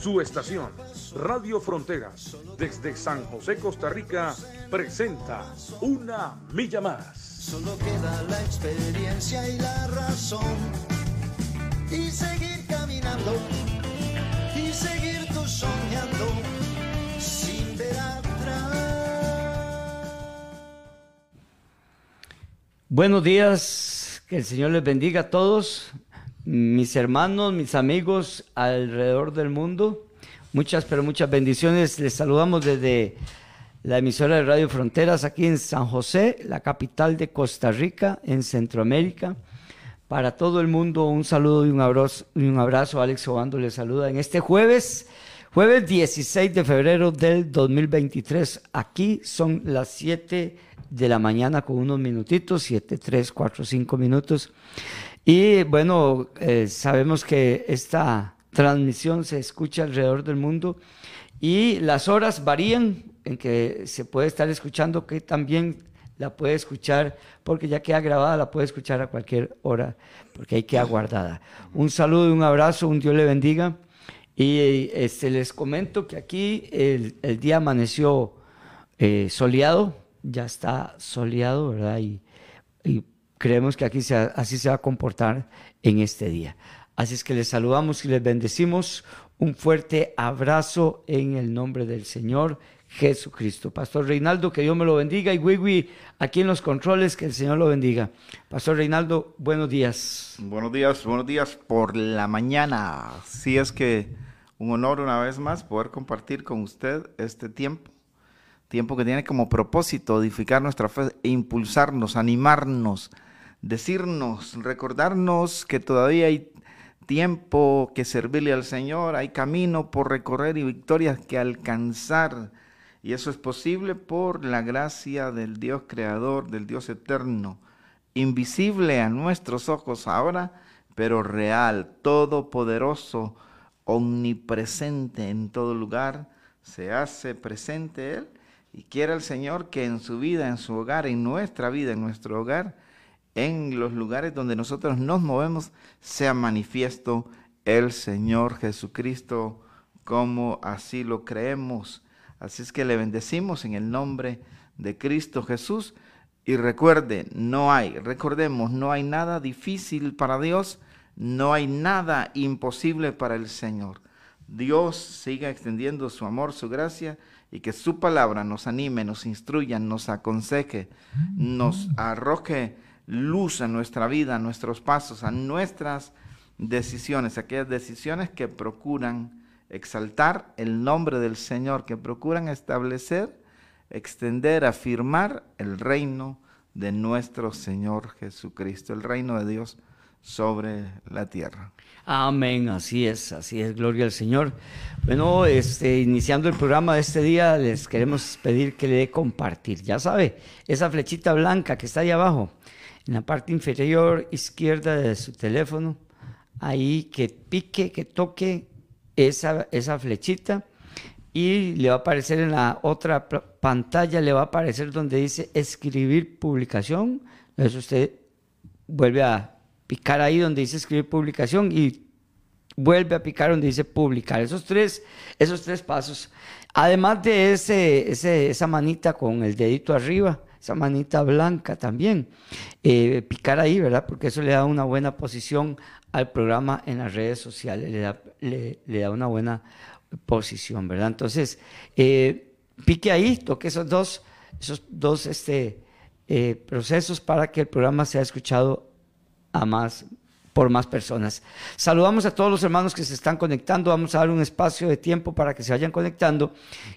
Su estación, Radio Fronteras, desde San José, Costa Rica, presenta Una Milla Más. Solo queda la experiencia y la razón. Y seguir caminando, y seguir tú soñando, sin ver atrás. Buenos días, que el Señor les bendiga a todos mis hermanos, mis amigos alrededor del mundo. Muchas, pero muchas bendiciones. Les saludamos desde la emisora de Radio Fronteras aquí en San José, la capital de Costa Rica, en Centroamérica. Para todo el mundo, un saludo y un abrazo. Y un abrazo. Alex Obando les saluda en este jueves, jueves 16 de febrero del 2023. Aquí son las 7 de la mañana con unos minutitos, 7, 3, 4, 5 minutos. Y bueno, eh, sabemos que esta transmisión se escucha alrededor del mundo y las horas varían en que se puede estar escuchando, que también la puede escuchar, porque ya queda grabada, la puede escuchar a cualquier hora, porque ahí queda guardada. Un saludo un abrazo, un Dios le bendiga. Y este, les comento que aquí el, el día amaneció eh, soleado, ya está soleado, ¿verdad? Y creemos que aquí así se va a comportar en este día. Así es que les saludamos y les bendecimos. Un fuerte abrazo en el nombre del Señor Jesucristo. Pastor Reinaldo, que Dios me lo bendiga. Y Wiwi, aquí en los controles, que el Señor lo bendiga. Pastor Reinaldo, buenos días. Buenos días, buenos días por la mañana. Sí es que un honor una vez más poder compartir con usted este tiempo. Tiempo que tiene como propósito edificar nuestra fe e impulsarnos, animarnos, decirnos, recordarnos que todavía hay tiempo que servirle al Señor, hay camino por recorrer y victorias que alcanzar. Y eso es posible por la gracia del Dios creador, del Dios eterno, invisible a nuestros ojos ahora, pero real, todopoderoso, omnipresente en todo lugar, se hace presente Él y quiere el Señor que en su vida, en su hogar, en nuestra vida, en nuestro hogar, en los lugares donde nosotros nos movemos, sea manifiesto el Señor Jesucristo como así lo creemos. Así es que le bendecimos en el nombre de Cristo Jesús. Y recuerde, no hay, recordemos, no hay nada difícil para Dios, no hay nada imposible para el Señor. Dios siga extendiendo su amor, su gracia y que su palabra nos anime, nos instruya, nos aconseje, nos arroje luz a nuestra vida, a nuestros pasos, a nuestras decisiones, aquellas decisiones que procuran exaltar el nombre del Señor, que procuran establecer, extender, afirmar el reino de nuestro Señor Jesucristo, el reino de Dios sobre la tierra. Amén, así es, así es, gloria al Señor. Bueno, este, iniciando el programa de este día, les queremos pedir que le dé compartir. Ya sabe, esa flechita blanca que está ahí abajo, en la parte inferior izquierda de su teléfono, ahí que pique, que toque esa, esa flechita y le va a aparecer en la otra pantalla, le va a aparecer donde dice escribir publicación. Entonces usted vuelve a picar ahí donde dice escribir publicación y vuelve a picar donde dice publicar. Esos tres, esos tres pasos. Además de ese, ese, esa manita con el dedito arriba, esa manita blanca también. Eh, picar ahí, ¿verdad? Porque eso le da una buena posición al programa en las redes sociales, le da, una buena posición, ¿verdad? Entonces, eh, pique ahí, toque esos dos, esos dos este, eh, procesos para que el programa sea escuchado a más por más personas. Saludamos a todos los hermanos que se están conectando. Vamos a dar un espacio de tiempo para que se vayan conectando.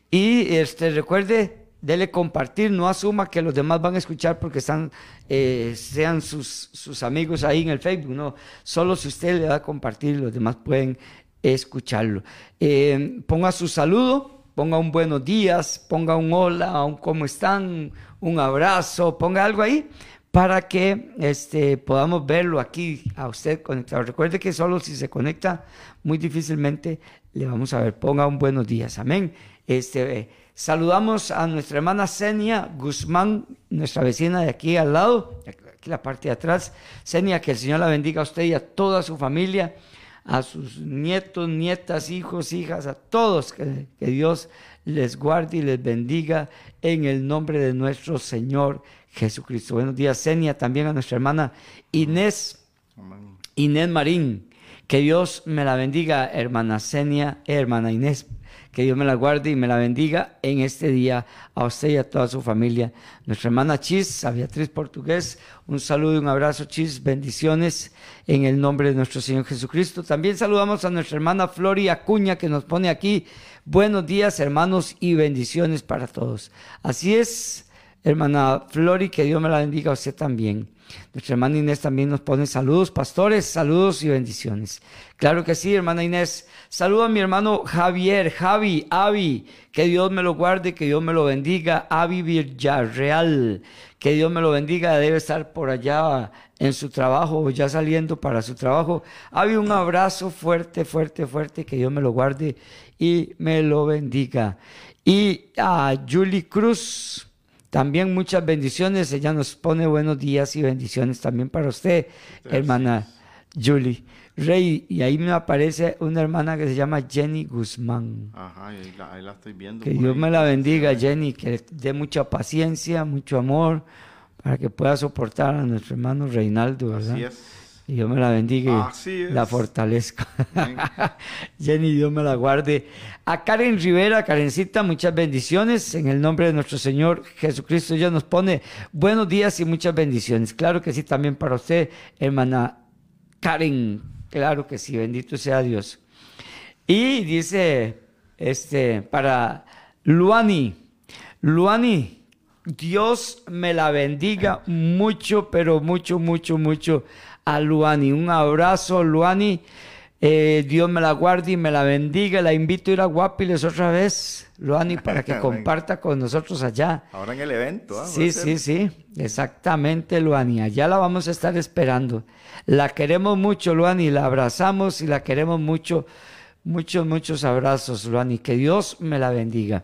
Y este, recuerde dele compartir, no asuma que los demás van a escuchar porque eh, sean sus, sus, amigos ahí en el Facebook, no, solo si usted le da a compartir, los demás pueden escucharlo. Eh, ponga su saludo ponga un buenos días, ponga un hola, un cómo están, un abrazo, ponga algo ahí para que este, podamos verlo aquí a usted conectado. Recuerde que solo si se conecta, muy difícilmente le vamos a ver. Ponga un buenos días. Amén. Este, saludamos a nuestra hermana Senia Guzmán, nuestra vecina de aquí al lado, aquí la parte de atrás. Senia, que el Señor la bendiga a usted y a toda su familia, a sus nietos, nietas, hijos, hijas, a todos. Que, que Dios les guarde y les bendiga en el nombre de nuestro Señor Jesucristo. Buenos días, Senia, también a nuestra hermana Inés, Inés Marín. Que Dios me la bendiga, hermana Senia, hermana Inés. Que Dios me la guarde y me la bendiga en este día a usted y a toda su familia. Nuestra hermana Chis, a Beatriz Portugués, un saludo y un abrazo, Chis, bendiciones en el nombre de nuestro Señor Jesucristo. También saludamos a nuestra hermana Flori Acuña que nos pone aquí, buenos días hermanos y bendiciones para todos. Así es, hermana Flori, que Dios me la bendiga a usted también. Nuestra hermana Inés también nos pone saludos, pastores, saludos y bendiciones. Claro que sí, hermana Inés. Saludo a mi hermano Javier, Javi, Avi, que Dios me lo guarde, que Dios me lo bendiga. Avi Villarreal, que Dios me lo bendiga, debe estar por allá en su trabajo, ya saliendo para su trabajo. Avi, un abrazo fuerte, fuerte, fuerte, que Dios me lo guarde y me lo bendiga. Y a Julie Cruz, también muchas bendiciones. Ella nos pone buenos días y bendiciones también para usted, hermana Julie. Rey, y ahí me aparece una hermana que se llama Jenny Guzmán. Ajá, ahí la, ahí la estoy viendo. Que Dios me la bendiga, Jenny, que dé mucha paciencia, mucho amor, para que pueda soportar a nuestro hermano Reinaldo, ¿verdad? Así es. Y Dios me la bendiga Así es. la fortalezca. Jenny, Dios me la guarde. A Karen Rivera, Karencita, muchas bendiciones. En el nombre de nuestro Señor Jesucristo, ella nos pone buenos días y muchas bendiciones. Claro que sí, también para usted, hermana Karen. Claro que sí, bendito sea Dios. Y dice, este, para Luani, Luani, Dios me la bendiga mucho, pero mucho, mucho, mucho a Luani. Un abrazo, Luani. Eh, Dios me la guarde y me la bendiga. La invito a ir a Guapiles otra vez, Luani, para que comparta con nosotros allá. Ahora en el evento. ¿ah? Sí, sí, sí, exactamente, Luani. Allá la vamos a estar esperando. La queremos mucho, Luani, la abrazamos y la queremos mucho. Muchos, muchos abrazos, Luani. Que Dios me la bendiga.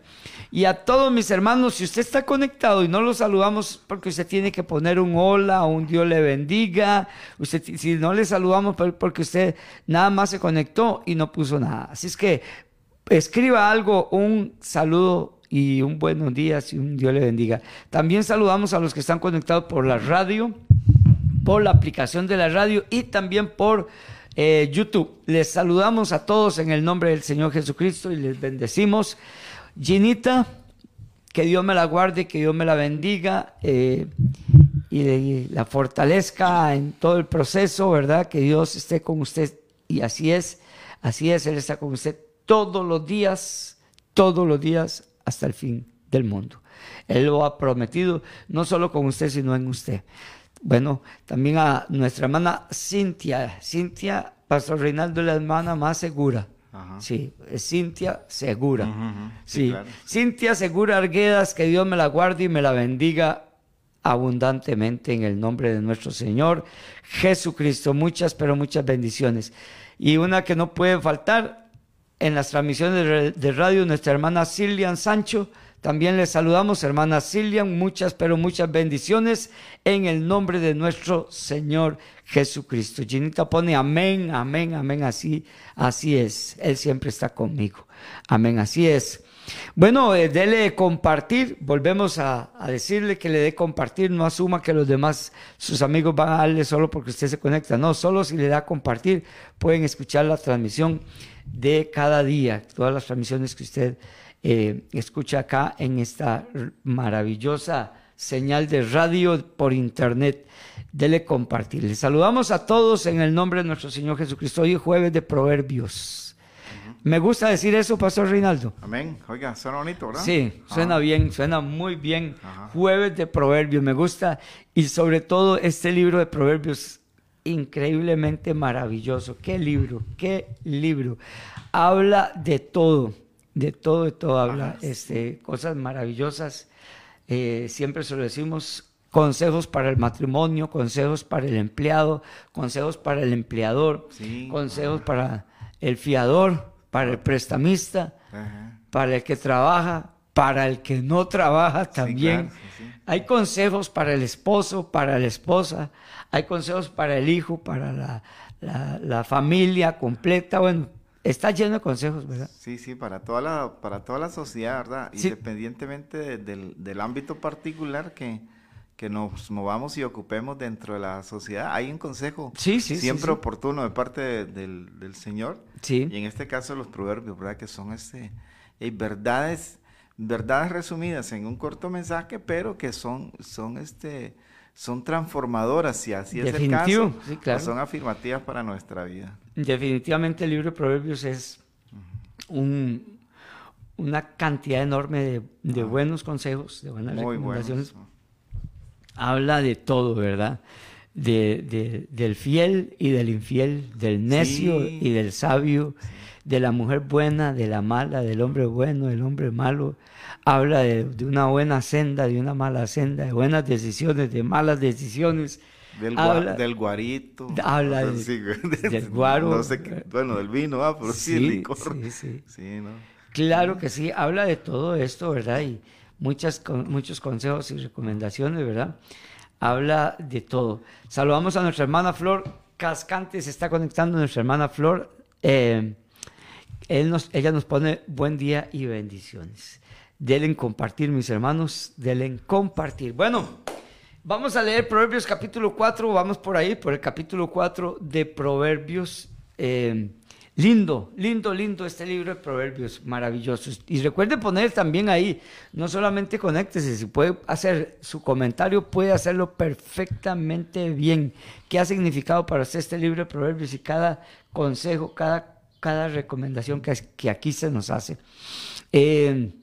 Y a todos mis hermanos, si usted está conectado y no lo saludamos porque usted tiene que poner un hola, un Dios le bendiga. Usted, si no le saludamos por- porque usted nada más se conectó y no puso nada. Así es que escriba algo, un saludo y un buenos días y un Dios le bendiga. También saludamos a los que están conectados por la radio, por la aplicación de la radio y también por eh, YouTube. Les saludamos a todos en el nombre del Señor Jesucristo y les bendecimos. Ginita, que Dios me la guarde, que Dios me la bendiga eh, y le- la fortalezca en todo el proceso, ¿verdad? Que Dios esté con usted y así es, así es, Él está con usted todos los días, todos los días hasta el fin del mundo. Él lo ha prometido, no solo con usted, sino en usted. Bueno, también a nuestra hermana Cintia. Cintia, Pastor Reinaldo es la hermana más segura. Ajá. Sí, Cintia Segura. Sí, Sí, claro. Cintia Segura Arguedas, que Dios me la guarde y me la bendiga abundantemente en el nombre de nuestro Señor Jesucristo. Muchas, pero muchas bendiciones. Y una que no puede faltar en las transmisiones de, radio, nuestra hermana Cilian Sancho. También les saludamos, hermana Cilian, muchas, pero muchas bendiciones en el nombre de nuestro Señor Jesucristo. Ginita pone amén, amén, amén, así, así es. Él siempre está conmigo. Amén, así es. Bueno, eh, dele compartir. Volvemos a, a decirle que le dé compartir. No asuma que los demás, sus amigos van a darle solo porque usted se conecta. No, solo si le da compartir, pueden escuchar la transmisión de cada día. Todas las transmisiones que usted eh, escucha acá en esta maravillosa señal de radio por internet. Dele compartir. Les saludamos a todos en el nombre de nuestro Señor Jesucristo. Hoy es jueves de Proverbios. Me gusta decir eso, Pastor Reinaldo. Amén. Oiga, suena bonito, ¿verdad? Sí, suena Ajá. bien, suena muy bien. Ajá. Jueves de Proverbios, me gusta. Y sobre todo este libro de Proverbios, increíblemente maravilloso. ¿Qué libro? ¿Qué libro? Habla de todo, de todo, de todo habla, este, cosas maravillosas. Eh, siempre se lo decimos, consejos para el matrimonio, consejos para el empleado, consejos para el empleador, Sí, consejos para el fiador, para el prestamista, Ajá. para el que trabaja, para el que no trabaja también. claro, sí, sí. Hay consejos para el esposo, para la esposa, hay consejos para el hijo, para la, la- la familia completa. Bueno, está lleno de consejos, ¿verdad? Sí, sí, para toda la, para toda la sociedad, ¿verdad? Sí. Independientemente de- del, del ámbito particular que, que nos movamos y ocupemos dentro de la sociedad, hay un consejo Sí, sí, sí, siempre oportuno de parte de- del, del Señor. Sí. Y en este caso los proverbios, ¿verdad? Que son este, eh, verdades, verdades resumidas en un corto mensaje, pero que son, son este, son transformadoras, si así es el caso, claro. son afirmativas para nuestra vida. Definitivamente el libro de Proverbios es un- una cantidad enorme de, de buenos consejos, de buenas recomendaciones. buenos. Habla de todo, ¿verdad? De, de- del fiel y del infiel, del necio Sí. y del sabio, de la mujer buena, de la mala, del hombre bueno, del hombre malo. Habla de, de una buena senda, de una mala senda, de buenas decisiones, de malas decisiones. Del, gua- Habla- del guarito. habla no sé, del guaro. No sé qué- bueno, del vino, ah, pero sí, el licor. sí, sí. Sí, ¿no? Claro que sí, habla de todo esto, ¿verdad? Y muchas, con- muchos consejos y recomendaciones, ¿verdad? Habla de todo. Saludamos a nuestra hermana Flor Cascante, se está conectando nuestra hermana Flor. Eh, él nos, ella nos pone buen día y bendiciones. Denle en compartir, mis hermanos, denle en compartir. Bueno, vamos a leer Proverbios capítulo 4, vamos por ahí, por el capítulo 4 de Proverbios. Eh, lindo, lindo, lindo este libro de Proverbios, maravillosos. Y recuerde poner también ahí, no solamente conéctese, si puede hacer su comentario, puede hacerlo perfectamente bien. ¿Qué ha significado para usted este libro de Proverbios y cada consejo, cada, cada recomendación que, que aquí se nos hace? Eh,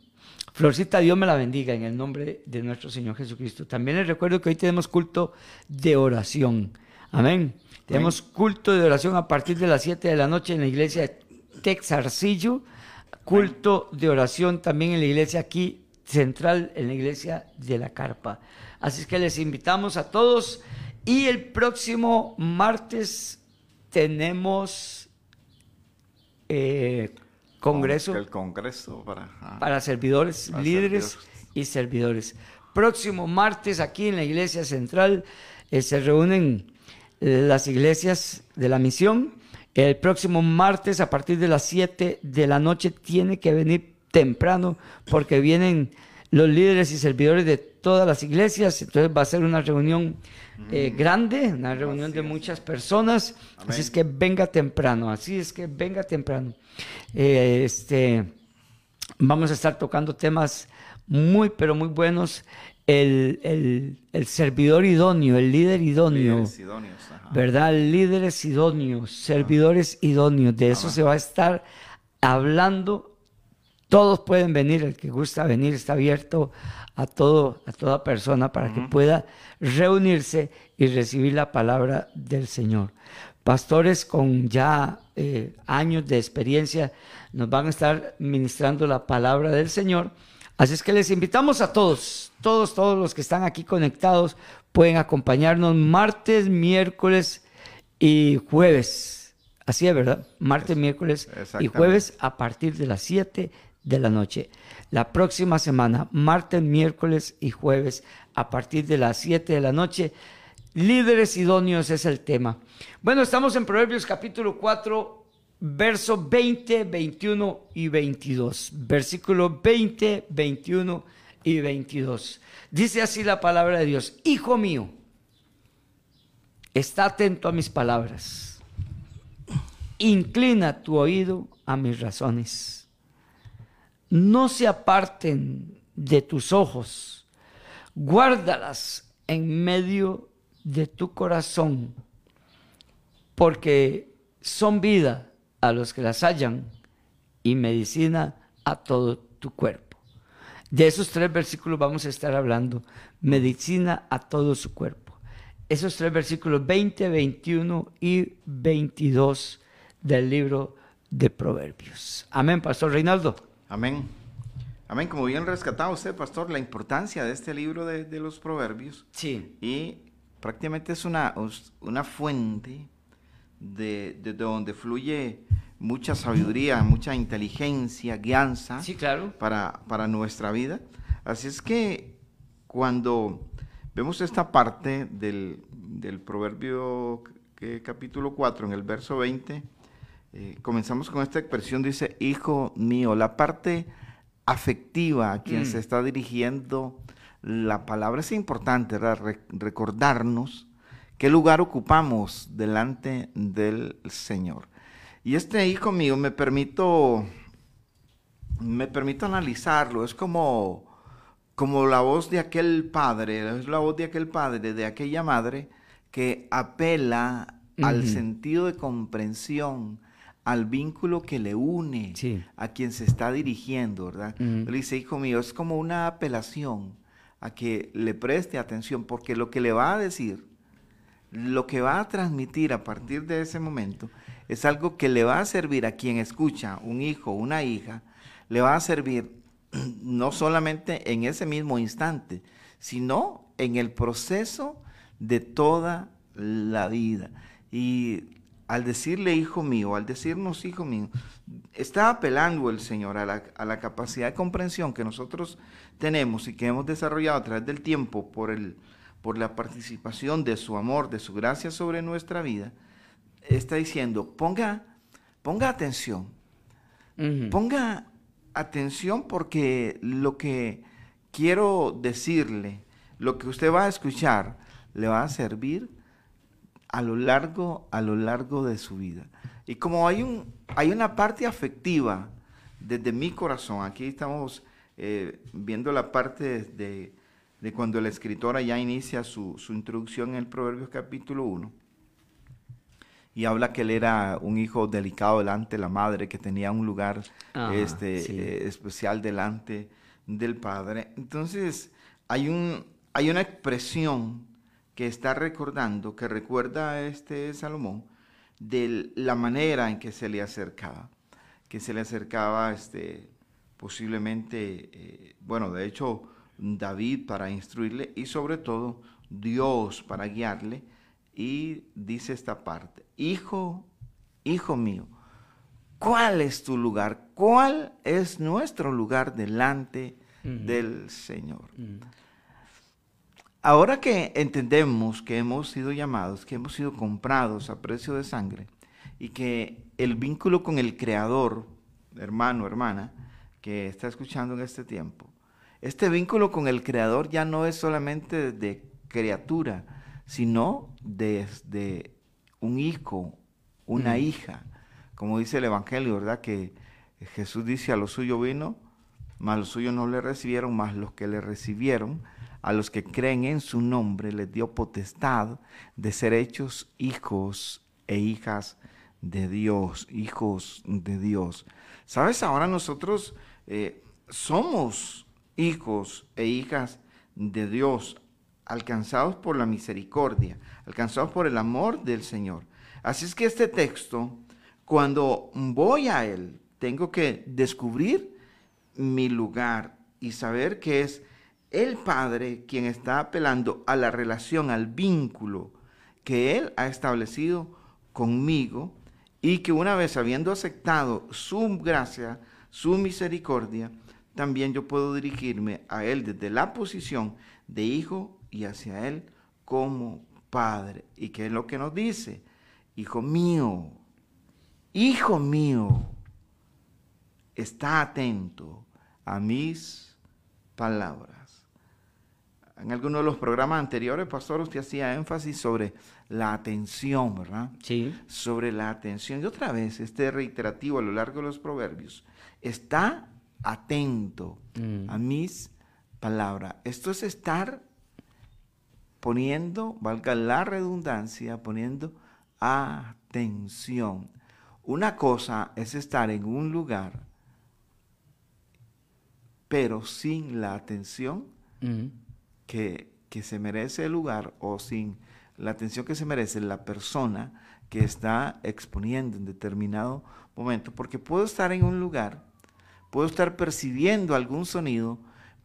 Florcita, Dios me la bendiga en el nombre de nuestro Señor Jesucristo. También les recuerdo que hoy tenemos culto de oración. Amén. Tenemos culto de oración a partir de las 7 de la noche en la iglesia de Texarcillo. Culto de oración también en la iglesia aquí central, en la iglesia de la Carpa. Así es que les invitamos a todos. Y el próximo martes tenemos eh, congreso El congreso para... ah, para servidores, Para líderes servidores. y servidores. Próximo martes aquí en la iglesia central eh, se reúnen eh, las iglesias de la misión. El próximo martes a partir de las 7 de la noche tiene que venir temprano porque vienen los líderes y servidores de todas las iglesias. Entonces va a ser una reunión eh, grande, una reunión de muchas personas. Así es que venga temprano, así es que venga temprano. Eh, este, vamos a estar tocando temas muy, pero muy buenos. El, el- el servidor idóneo, el líder idóneo, líderes idóneos, ajá. ¿verdad? Líderes idóneos, servidores idóneos. De eso se va a estar hablando. Todos pueden venir, el que gusta venir está abierto a todo, a toda persona para que pueda reunirse y recibir la palabra del Señor. Pastores con ya eh, años de experiencia nos van a estar ministrando la palabra del Señor. Así es que les invitamos a todos, todos, todos los que están aquí conectados, pueden acompañarnos martes, miércoles y jueves. Así es, ¿verdad? Martes, miércoles y jueves a partir de las 7 de la noche. La próxima semana, martes, miércoles y jueves a partir de las 7 de la noche. Líderes idóneos es el tema. Bueno, estamos en Proverbios capítulo 4, verso 20, 21 y 22. Versículo 20, 21 y 22. Dice así la palabra de Dios. Hijo mío, está atento a mis palabras. Inclina tu oído a mis razones. No se aparten de tus ojos. Guárdalas en medio de tu corazón, porque son vida a los que las hallan y medicina a todo tu cuerpo. De esos tres versículos vamos a estar hablando. Medicina a todo su cuerpo. Esos tres versículos 20, 21 y 22 del libro de Proverbios. Amén, Pastor Reinaldo. Amén. Amén. Como bien rescatado usted, pastor, la importancia de este libro de, de los proverbios. Sí. Y prácticamente es una, una fuente de, de donde fluye mucha sabiduría, mucha inteligencia, guianza Sí, claro. para, para nuestra vida. Así es que cuando vemos esta parte del, del proverbio que, capítulo 4, en el verso 20, eh, comenzamos con esta expresión, dice, hijo mío, la parte afectiva a quien Mm. se está dirigiendo la palabra es importante. Re- recordarnos qué lugar ocupamos delante del Señor. Y este hijo mío me permito, me permito analizarlo, es como, como la voz de aquel padre, es la voz de aquel padre, de aquella madre que apela al sentido de comprensión, al vínculo que le une Sí. a quien se está dirigiendo, ¿verdad? Ujú. Le dice, hijo mío, es como una apelación a que le preste atención, porque lo que le va a decir, lo que va a transmitir a partir de ese momento, es algo que le va a servir a quien escucha, un hijo, una hija, le va a servir no solamente en ese mismo instante, sino en el proceso de toda la vida. Y al decirle hijo mío, al decirnos hijo mío, está apelando el Señor a la, a la capacidad de comprensión que nosotros tenemos y que hemos desarrollado a través del tiempo por, el, por la participación de su amor, de su gracia sobre nuestra vida. Está diciendo, ponga, ponga atención. Ponga atención porque lo que quiero decirle, lo que usted va a escuchar, le va a servir a lo largo, a lo largo de su vida. Y como hay, un, hay una parte afectiva desde mi corazón, aquí estamos eh, viendo la parte de, de cuando la escritora ya inicia su, su introducción en el Proverbios capítulo 1 y habla que él era un hijo delicado delante de la madre, que tenía un lugar este, sí. eh, especial delante del padre. Entonces, hay, un, hay una expresión que está recordando, que recuerda a este Salomón, de la manera en que se le acercaba, que se le acercaba este, posiblemente, eh, bueno, de hecho, David para instruirle y sobre todo Dios para guiarle. Y dice esta parte, hijo, hijo mío, ¿cuál es tu lugar? ¿Cuál es nuestro lugar delante del Señor? Ahora que entendemos que hemos sido llamados, que hemos sido comprados a precio de sangre y que el vínculo con el Creador, hermano, hermana, que está escuchando en este tiempo, este vínculo con el Creador ya no es solamente de criatura, sino desde un hijo, una Mm. hija, como dice el Evangelio, ¿verdad? Que Jesús dice a los suyos vino, mas los suyos no le recibieron, mas los que le recibieron, a los que creen en su nombre, les dio potestad de ser hechos hijos e hijas de Dios, hijos de Dios. ¿Sabes? Ahora nosotros eh, somos hijos e hijas de Dios, alcanzados por la misericordia, alcanzados por el amor del Señor. Así es que este texto, cuando voy a él, tengo que descubrir mi lugar y saber que es el Padre quien está apelando a la relación, al vínculo que Él ha establecido conmigo y que una vez habiendo aceptado su gracia, su misericordia, también yo puedo dirigirme a Él desde la posición de hijo y hacia Él como Padre. ¿Y qué es lo que nos dice? Hijo mío, hijo mío, está atento a mis palabras. En alguno de los programas anteriores, pastor, usted hacía énfasis sobre la atención, ¿verdad? Sí. Sobre la atención. Y otra vez, este reiterativo a lo largo de los proverbios, está atento Mm. a mis palabras. Esto es estar poniendo, valga la redundancia, poniendo atención. Una cosa es estar en un lugar, pero sin la atención Ujú. Que, que se merece el lugar o sin la atención que se merece la persona que está exponiendo en determinado momento. Porque puedo estar en un lugar, puedo estar percibiendo algún sonido,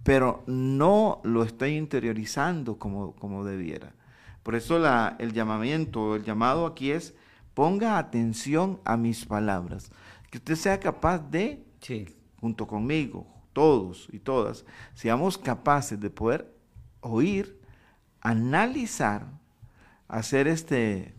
pero no lo estoy interiorizando como, como debiera. Por eso la, el llamamiento, el llamado aquí es, ponga atención a mis palabras, que usted sea capaz de, junto conmigo, todos y todas, seamos capaces de poder oír, analizar, hacer este,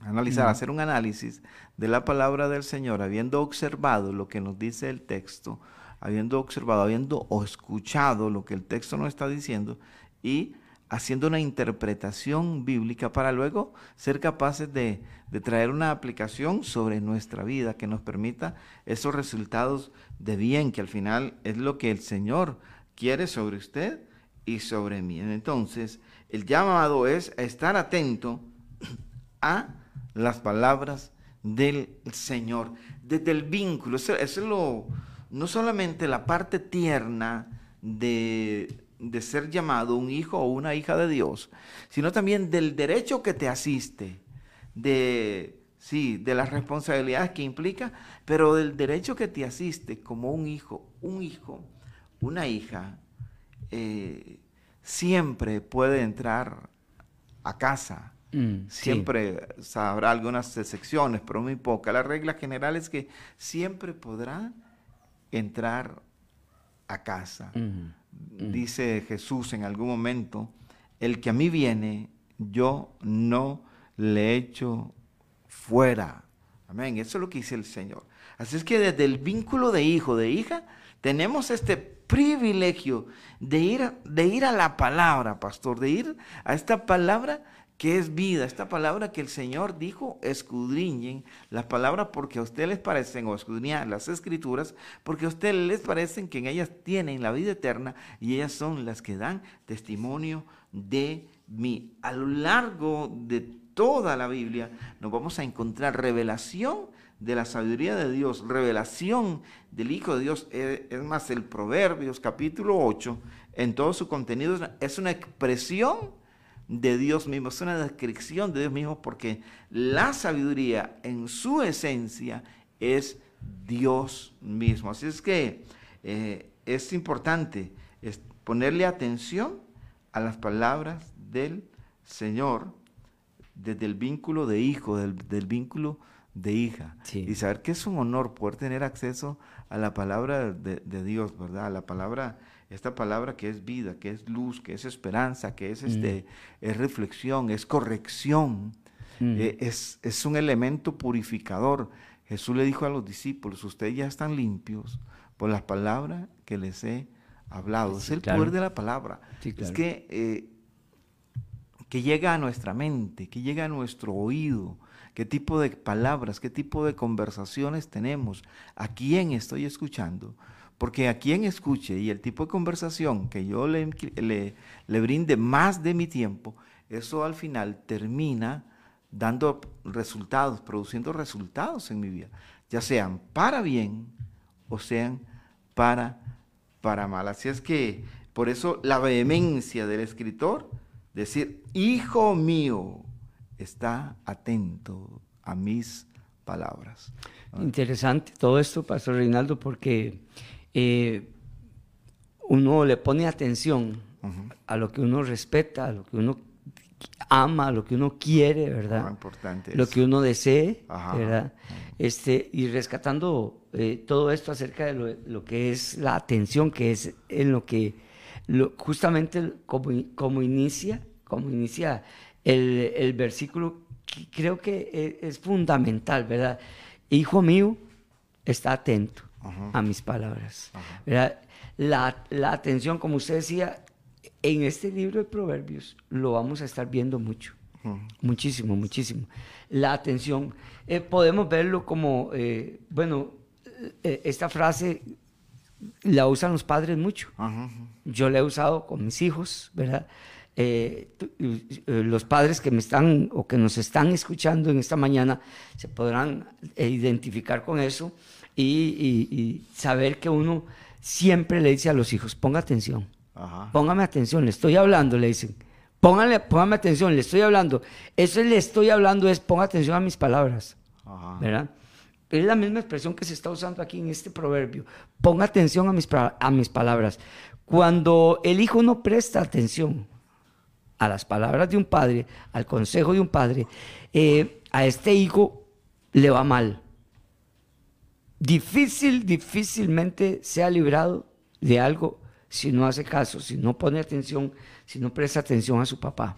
analizar, hacer un análisis de la palabra del Señor, habiendo observado lo que nos dice el texto, habiendo observado, habiendo escuchado lo que el texto nos está diciendo y haciendo una interpretación bíblica para luego ser capaces de, de, traer una aplicación sobre nuestra vida que nos permita esos resultados de bien, que al final es lo que el Señor quiere sobre usted y sobre mí. Entonces, el llamado es estar atento a las palabras del Señor, desde el vínculo. Es lo, no solamente la parte tierna de, de ser llamado un hijo o una hija de Dios, sino también del derecho que te asiste, de, sí, de las responsabilidades que implica, pero del derecho que te asiste como un hijo, un hijo, una hija, eh, siempre puede entrar a casa. Mm, siempre habrá algunas excepciones, pero muy pocas. La regla general es que siempre podrá entrar a casa. Dice Jesús en algún momento, el que a mí viene, yo no le echo fuera. Amén. Eso es lo que dice el Señor. Así es que desde el vínculo de hijo, de hija, tenemos este privilegio de ir, de ir a la palabra, pastor, de ir a esta palabra que es vida, esta palabra que el Señor dijo, escudriñen las palabras porque a ustedes les parecen, o escudriñar las escrituras, porque a ustedes les parecen que en ellas tienen la vida eterna y ellas son las que dan testimonio de mí. A lo largo de toda la Biblia nos vamos a encontrar revelación de la sabiduría de Dios, revelación del Hijo de Dios. Eh, es más, el Proverbios capítulo 8, en todo su contenido, es una expresión de Dios mismo, es una descripción de Dios mismo porque la sabiduría en su esencia es Dios mismo. Así es que eh, es importante ponerle atención a las palabras del Señor desde el vínculo de hijo, del, del vínculo de hija. Y saber que es un honor poder tener acceso a la palabra de, Dios, ¿verdad? A la palabra, esta palabra que es vida, que es luz, que es esperanza, que es, este, mm. es reflexión, es corrección, mm. eh, es, es un elemento purificador. Jesús le dijo a los discípulos, ustedes ya están limpios por las palabras que les he hablado. es el poder de la palabra. Es que, eh, que llega a nuestra mente, que llega a nuestro oído, qué tipo de palabras, qué tipo de conversaciones tenemos, a quién estoy escuchando. Porque a quien escuche y el tipo de conversación que yo le, le, brinde más de mi tiempo, eso al final termina dando resultados, produciendo resultados en mi vida, ya sean para bien o sean para, para mal. Así es que por eso la vehemencia del escritor, decir, hijo mío, está atento a mis palabras. Interesante todo esto, Pastor Reinaldo, porque eh, uno le pone atención a lo que uno respeta, a lo que uno ama, a lo que uno quiere, ¿verdad? Lo importante Lo que uno desee, ¿verdad? Este, y rescatando eh, todo esto acerca de lo, que es la atención, que es en lo que justamente como, como inicia, como inicia el, versículo creo que e, es, fundamental, ¿verdad? Hijo mío, está atento a mis palabras. ¿verdad? La, atención, como usted decía, en este libro de Proverbios lo vamos a estar viendo mucho. Muchísimo, muchísimo. La atención, eh, podemos verlo como, eh, bueno, eh, esta frase la usan los padres mucho. Yo la he usado con mis hijos, ¿verdad? Eh, eh, los padres que me están o que nos están escuchando en esta mañana se podrán eh, identificar con eso y, saber que uno siempre le dice a los hijos, ponga atención, póngame atención, le estoy hablando, le dicen, póngale, póngame atención, le estoy hablando. Eso le estoy hablando es, ponga atención a mis palabras, ¿verdad? Es la misma expresión que se está usando aquí en este proverbio. Ponga atención a mis, a mis palabras. Cuando el hijo no presta atención a las palabras de un padre, al consejo de un padre, eh, a este hijo le va mal. Difícil, difícilmente sea librado de algo si no hace caso, si no pone atención, si no presta atención a su papá.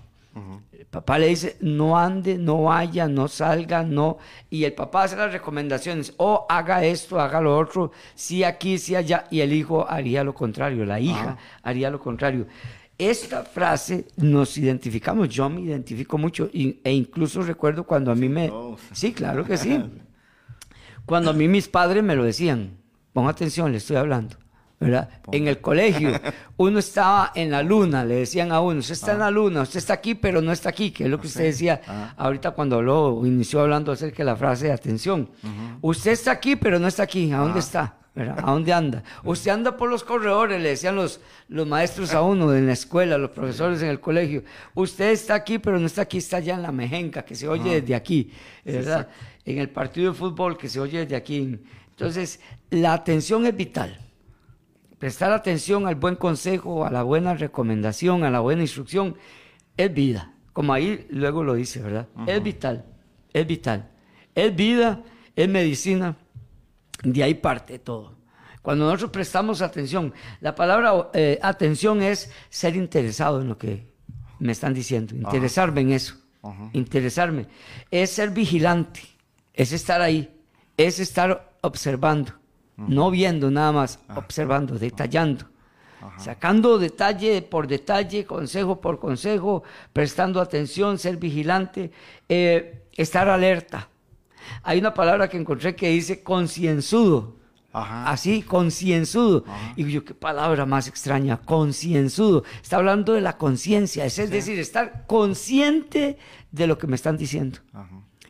El papá le dice, no ande, no vaya, no salga, no. Y el papá hace las recomendaciones, o haga esto, haga lo otro, sí aquí, sí allá. Y el hijo haría lo contrario, la hija haría lo contrario. Esta frase nos identificamos, yo me identifico mucho e incluso recuerdo cuando a mí me... Sí, claro que sí. Cuando a mí mis padres me lo decían, ponga atención, le estoy hablando. En el colegio, uno estaba en la luna, le decían a uno, usted está en la luna, usted está aquí, pero no está aquí, que es lo que usted decía ahorita cuando habló, inició hablando acerca de la frase de atención. Usted está aquí, pero no está aquí, ¿a dónde está? ¿A dónde anda? Usted anda por los corredores, le decían los, los maestros a uno en la escuela, los profesores en el colegio. Usted está aquí, pero no está aquí, está allá en la mejenca, que se oye desde aquí, ¿verdad? En el partido de fútbol, que se oye desde aquí. Entonces, la atención es vital prestar atención al buen consejo, a la buena recomendación, a la buena instrucción, es vida. Como ahí luego lo dice, ¿verdad? Es vital, es vital. Es vida, es medicina, de ahí parte todo. Cuando nosotros prestamos atención, la palabra eh, atención es ser interesado en lo que me están diciendo, interesarme en eso, interesarme. Es ser vigilante, es estar ahí, es estar observando no viendo nada más, ah. observando, detallando, sacando detalle por detalle, consejo por consejo, prestando atención, ser vigilante, eh, estar alerta. Hay una palabra que encontré que dice concienzudo. Así, concienzudo. Y yo, qué palabra más extraña, concienzudo. Está hablando de la conciencia, es, decir, estar consciente de lo que me están diciendo.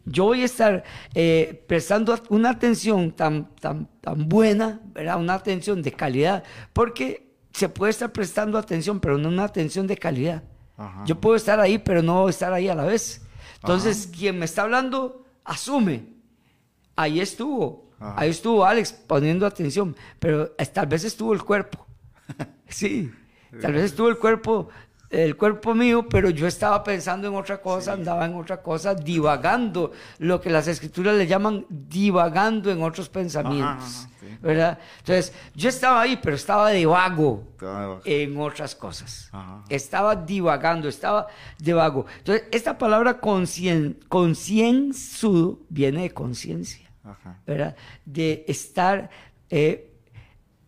Yo voy a estar eh, prestando una atención tan, tan, tan buena, ¿verdad? una atención de calidad, porque se puede estar prestando atención, pero no una atención de calidad. Yo puedo estar ahí, pero no estar ahí a la vez. Entonces, quien me está hablando, asume. Ahí estuvo. Ahí estuvo Alex poniendo atención, pero tal vez estuvo el cuerpo. Sí, tal vez estuvo el cuerpo el cuerpo mío, pero yo estaba pensando en otra cosa, andaba en otra cosa, divagando, lo que las escrituras le llaman divagando en otros pensamientos, ¿verdad? Entonces, yo estaba ahí, pero estaba divago en otras cosas. Estaba divagando, estaba divago. Entonces, esta palabra concienzudo viene de conciencia, ¿verdad? De estar... Eh,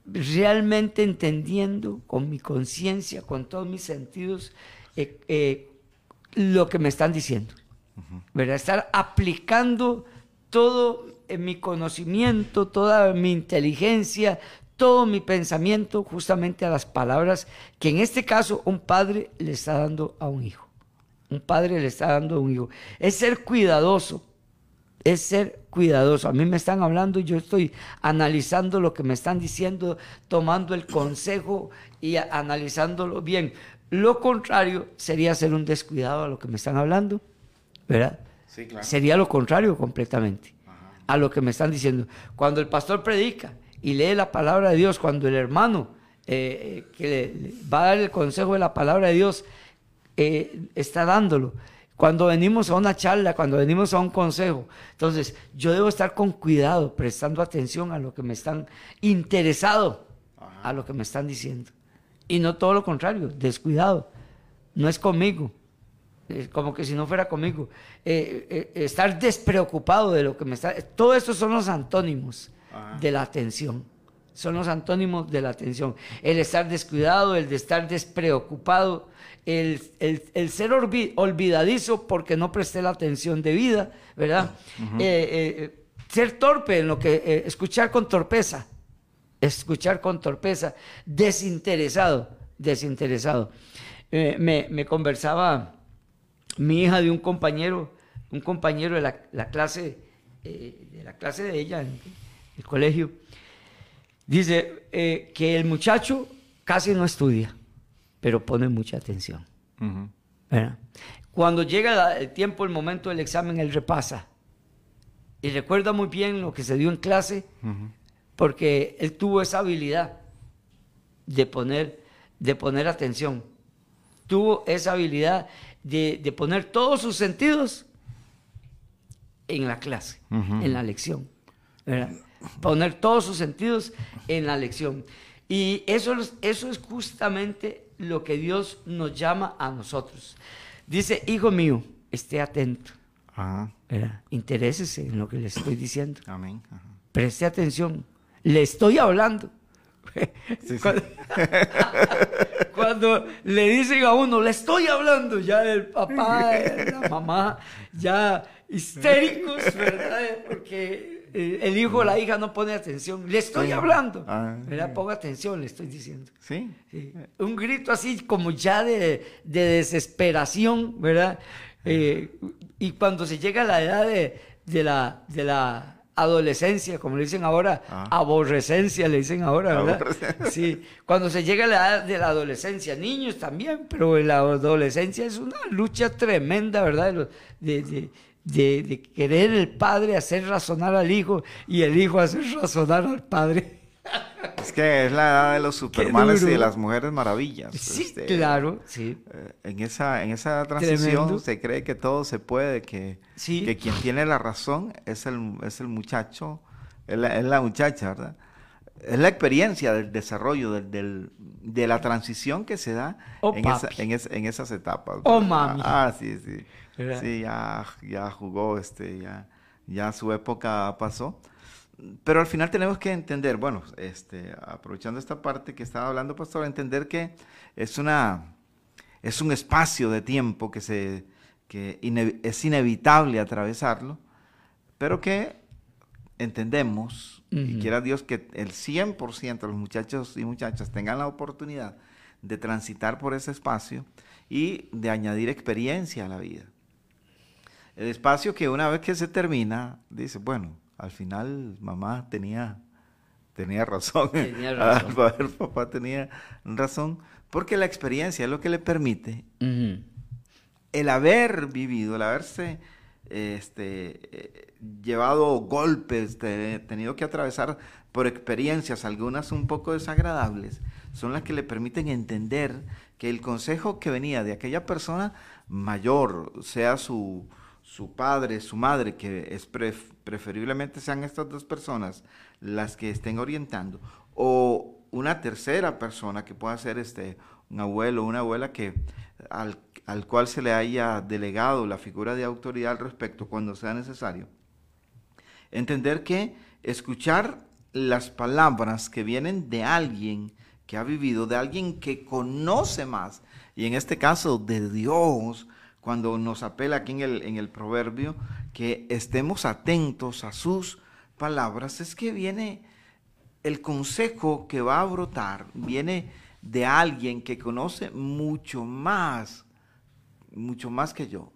realmente entendiendo con mi conciencia, con todos mis sentidos, eh, eh, lo que me están diciendo. ¿verdad? Estar aplicando todo mi conocimiento, toda mi inteligencia, todo mi pensamiento justamente a las palabras que en este caso un padre le está dando a un hijo. Un padre le está dando a un hijo. Es ser cuidadoso es ser cuidadoso. A mí me están hablando y yo estoy analizando lo que me están diciendo, tomando el consejo y analizándolo bien. Lo contrario sería ser un descuidado a lo que me están hablando, ¿verdad? Sí, claro. Sería lo contrario completamente a lo que me están diciendo. Cuando el pastor predica y lee la palabra de Dios, cuando el hermano eh, eh, que le, va a dar el consejo de la palabra de Dios eh, está dándolo, cuando venimos a una charla, cuando venimos a un consejo. Entonces, yo debo estar con cuidado, prestando atención a lo que me están interesado, a lo que me están diciendo. Y no todo lo contrario, descuidado. No es conmigo, como que si no fuera conmigo. Eh, eh, estar despreocupado de lo que me está... Todo esto son los antónimos de la atención. Son los antónimos de la atención. El estar descuidado, el de estar despreocupado, el, ser olvidadizo porque no presté la atención debida, ¿verdad? Eh, eh, ser torpe en lo que, escuchar con torpeza, escuchar con torpeza, desinteresado, desinteresado. Me, conversaba mi hija de un compañero, un compañero de la, clase, de la clase de ella en el colegio, dice que el muchacho casi no estudia pero pone mucha atención. Cuando llega el tiempo, el momento del examen, él repasa. Y recuerda muy bien lo que se dio en clase, porque él tuvo esa habilidad de poner, de poner atención. Tuvo esa habilidad de, de poner todos sus sentidos en la clase, en la lección. ¿verdad? Poner todos sus sentidos en la lección. Y eso, es- eso es justamente lo que Dios nos llama a nosotros. Dice, hijo mío, esté atento. Ajá. Interésese en lo que le estoy diciendo. Amén. Ajá. Preste atención. Le estoy hablando. Sí, sí. Cuando, le dicen a uno, le estoy hablando, ya el papá, la mamá, ya histéricos, ¿verdad? Porque eh, el hijo o la hija no pone atención. Le estoy Sí. hablando. Ah. ¿verdad? Ponga atención, le estoy diciendo. Sí. Sí. Un grito así como ya de, de desesperación, ¿verdad? Eh, y cuando se llega a la edad de, de la, de la adolescencia, como le dicen ahora, Ah. aborrecencia le dicen ahora, ¿verdad? Sí, cuando se llega a la edad de la adolescencia, niños también, pero en la adolescencia es una lucha tremenda, ¿verdad? De- de- de- de querer el padre hacer razonar al hijo y el hijo hacer razonar al padre. Es que es la edad de los supermanes y de las mujeres maravillas. Sí, Este, claro, sí. eh, En esa, en esa transición Tremendo. se cree que todo se puede, que, Sí. que quien tiene la razón es el, es el muchacho, es la, es la muchacha, ¿verdad? Es la experiencia del desarrollo, del, del- de la transición que se da Oh, en, esa- en, es- en esas etapas. Oh, mami. Ah, sí, sí. ¿Verdad? Sí, ya, ya jugó, este, ya, ya su época pasó. Pero al final tenemos que entender, bueno, este, aprovechando esta parte que estaba hablando, pastor, entender que es una, es un espacio de tiempo que se, que ine- es inevitable atravesarlo, pero que entendemos, y quiera Dios que el 100% de los muchachos y muchachas tengan la oportunidad de transitar por ese espacio y de añadir experiencia a la vida. El espacio que una vez que se termina, dice, bueno, al final mamá tenía, tenía razón. Tenía razón. El papá tenía razón, porque la experiencia es lo que le permite el haber vivido, el haberse este, eh, llevado golpes, te- tenido que atravesar por experiencias, algunas un poco desagradables, son las que le permiten entender que el consejo que venía de aquella persona mayor, sea su, su padre, su madre, que es pref- preferiblemente sean estas dos personas las que estén orientando, o una tercera persona que pueda ser este, un abuelo o una abuela que al, al cual se le haya delegado la figura de autoridad al respecto cuando sea necesario. Entender que escuchar las palabras que vienen de alguien que ha vivido, de alguien que conoce más, y en este caso de Dios, cuando nos apela aquí en el, en el proverbio, que estemos atentos a sus palabras, es que viene el consejo que va a brotar, viene de alguien que conoce mucho más, mucho más que yo.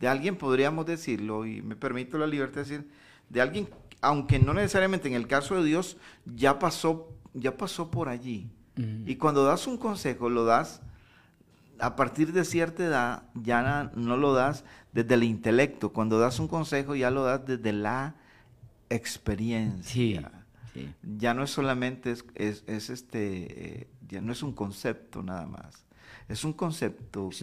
De alguien podríamos decirlo, y me permito la libertad de decir, de alguien, aunque no necesariamente en el caso de Dios, ya pasó, ya pasó por allí. Y cuando das un consejo, lo das a partir de cierta edad, ya no lo das desde el intelecto. Cuando das un consejo, ya lo das desde la experiencia. Sí, sí. Ya no es solamente, es, es- es este, eh, ya no es un concepto nada más. Es un concepto Es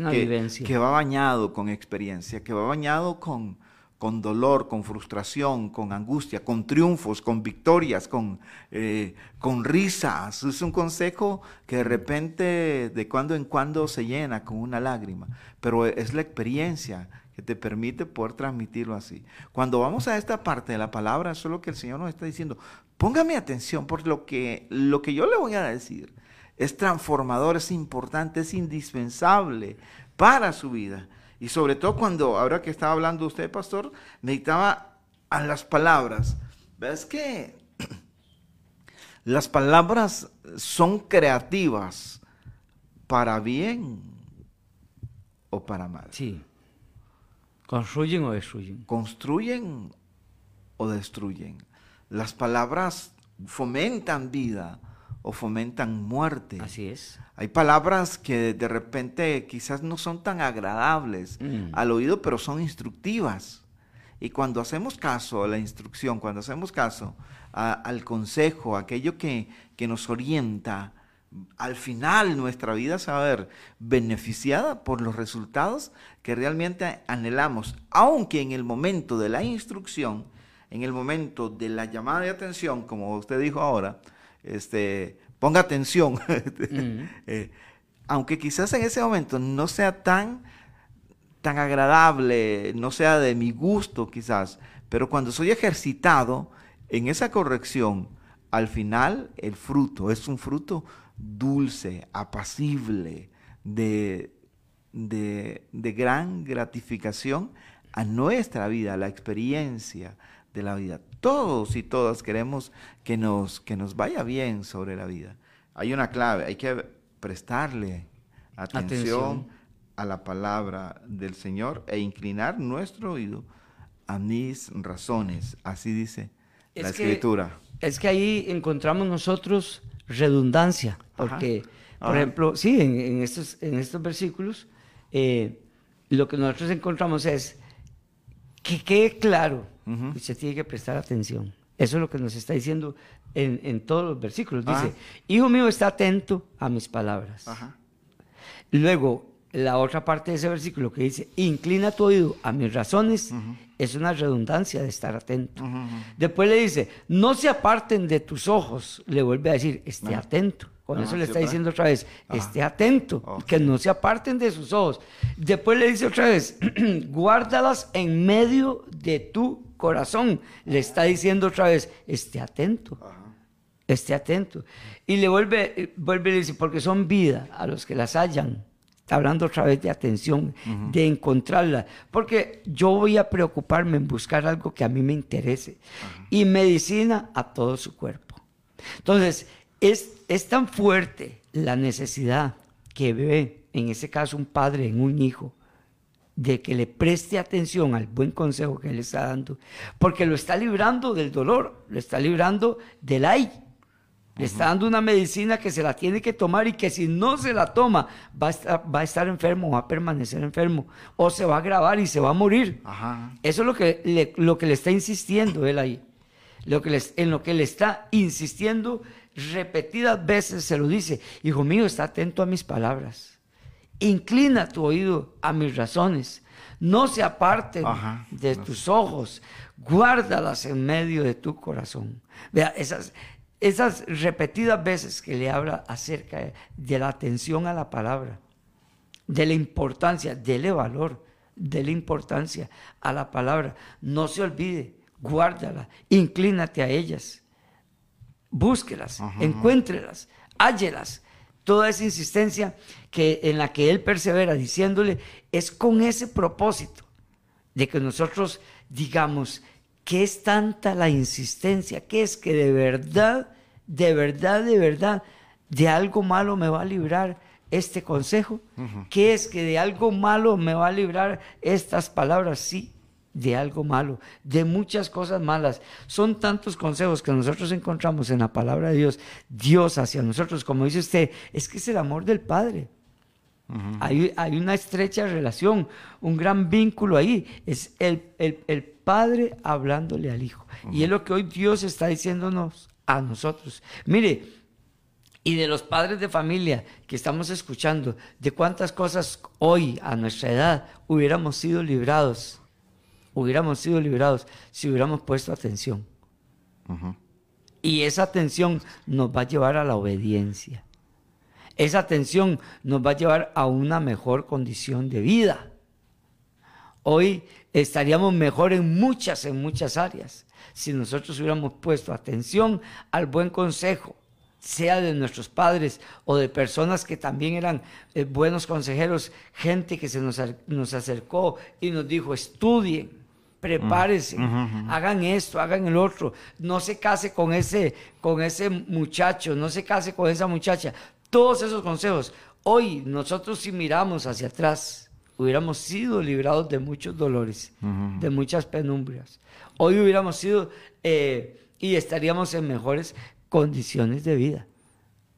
que va bañado con experiencia, que va bañado con, con dolor, con frustración, con angustia, con triunfos, con victorias, con, eh, con risas. Es un consejo que de repente, de cuando en cuando, se llena con una lágrima, pero es la experiencia que te permite poder transmitirlo así. Cuando vamos a esta parte de la palabra, eso es lo que el Señor nos está diciendo. Póngame atención por lo que, lo que yo le voy a decir. Es transformador, es importante, es indispensable para su vida. Y sobre todo cuando, ahora que estaba hablando usted, pastor, meditaba a las palabras. ¿Ves que las palabras son creativas para bien o para mal? Sí. ¿Construyen o destruyen? construyen o destruyen. Las palabras fomentan vida o fomentan muerte. Así es. Hay palabras que de repente quizás no son tan agradables Mm. al oído, pero son instructivas. Y cuando hacemos caso a la instrucción, cuando hacemos caso al consejo, aquello que, que nos orienta, al final nuestra vida se va a ver beneficiada por los resultados que realmente anhelamos, aunque en el momento de la instrucción, en el momento de la llamada de atención, como usted dijo ahora, este, ponga atención, eh, aunque quizás en ese momento no sea tan, tan agradable, no sea de mi gusto quizás, pero cuando soy ejercitado en esa corrección, al final el fruto es un fruto dulce, apacible, de, de, gran gratificación a nuestra vida, a la experiencia de la vida. Todos y todas queremos que nos, que nos vaya bien sobre la vida. Hay una clave, hay que prestarle atención, a la palabra del Señor e inclinar nuestro oído a mis razones. Así dice la escritura. Es que ahí encontramos nosotros redundancia, porque, por ejemplo, sí, en, estos, en estos versículos, eh, lo que nosotros encontramos es que quede claro, que usted tiene que prestar atención. Eso es lo que nos está diciendo en, en todos los versículos. Dice, hijo mío, está atento a mis palabras. Luego, la otra parte de ese versículo que dice, inclina tu oído a mis razones, es una redundancia de estar atento. Después le dice, no se aparten de tus ojos, le vuelve a decir, esté atento. Con eso le está diciendo otra vez, esté atento, que no se aparten de sus ojos. Después le dice otra vez, guárdalas en medio de tu corazón. Le está diciendo otra vez, esté atento. Esté atento. Y le vuelve, vuelve a decir, porque son vida a los que las hallan hablando otra vez de atención, de encontrarla, porque yo voy a preocuparme en buscar algo que a mí me interese y medicina a todo su cuerpo. Entonces, es, es tan fuerte la necesidad que ve, en ese caso, un padre en un hijo, de que le preste atención al buen consejo que le está dando, porque lo está librando del dolor, lo está librando del ay, le está dando una medicina que se la tiene que tomar y que si no se la toma va a estar, va a estar enfermo, va a permanecer enfermo o se va a agravar y se va a morir. Eso es lo que, le, lo que le está insistiendo él ahí. Lo que en lo que le está insistiendo repetidas veces se lo dice, hijo mío, está atento a mis palabras. Inclina tu oído a mis razones. No se aparten de tus ojos. Guárdalas en medio de tu corazón. Vea, esas, esas repetidas veces que le habla acerca de la atención a la palabra, de la importancia, dele valor, de la importancia a la palabra. No se olvide, guárdala, inclínate a ellas, búsquelas, encuéntrelas, hállelas. Toda esa insistencia que, en la que él persevera diciéndole es con ese propósito de que nosotros digamos, ¿Qué es tanta la insistencia? ¿Qué es que de verdad, de verdad, de verdad, de algo malo me va a librar este consejo? ¿Qué es que de algo malo me va a librar estas palabras? Sí, de algo malo, de muchas cosas malas. Son tantos consejos que nosotros encontramos en la palabra de Dios, Dios hacia nosotros, como dice usted, es que es el amor del Padre. hay, hay, una estrecha relación, un gran vínculo ahí. Es el, el, el Padre hablándole al Hijo. Y es lo que hoy Dios está diciéndonos a nosotros. Mire, y de los padres de familia que estamos escuchando, de cuántas cosas hoy, a nuestra edad, hubiéramos sido librados, hubiéramos sido librados si hubiéramos puesto atención. Y esa atención nos va a llevar a la obediencia. Esa atención nos va a llevar a una mejor condición de vida. Hoy estaríamos mejor en muchas, en muchas áreas, si nosotros hubiéramos puesto atención al buen consejo, sea de nuestros padres o de personas que también eran eh, buenos consejeros, gente que se nos, nos, acercó y nos dijo, estudien, prepárense, hagan esto, hagan el otro, no se case con ese, con ese muchacho, no se case con esa muchacha. Todos esos consejos, hoy nosotros si miramos hacia atrás, hubiéramos sido librados de muchos dolores, de muchas penumbrias. Hoy hubiéramos sido eh, y estaríamos en mejores condiciones de vida.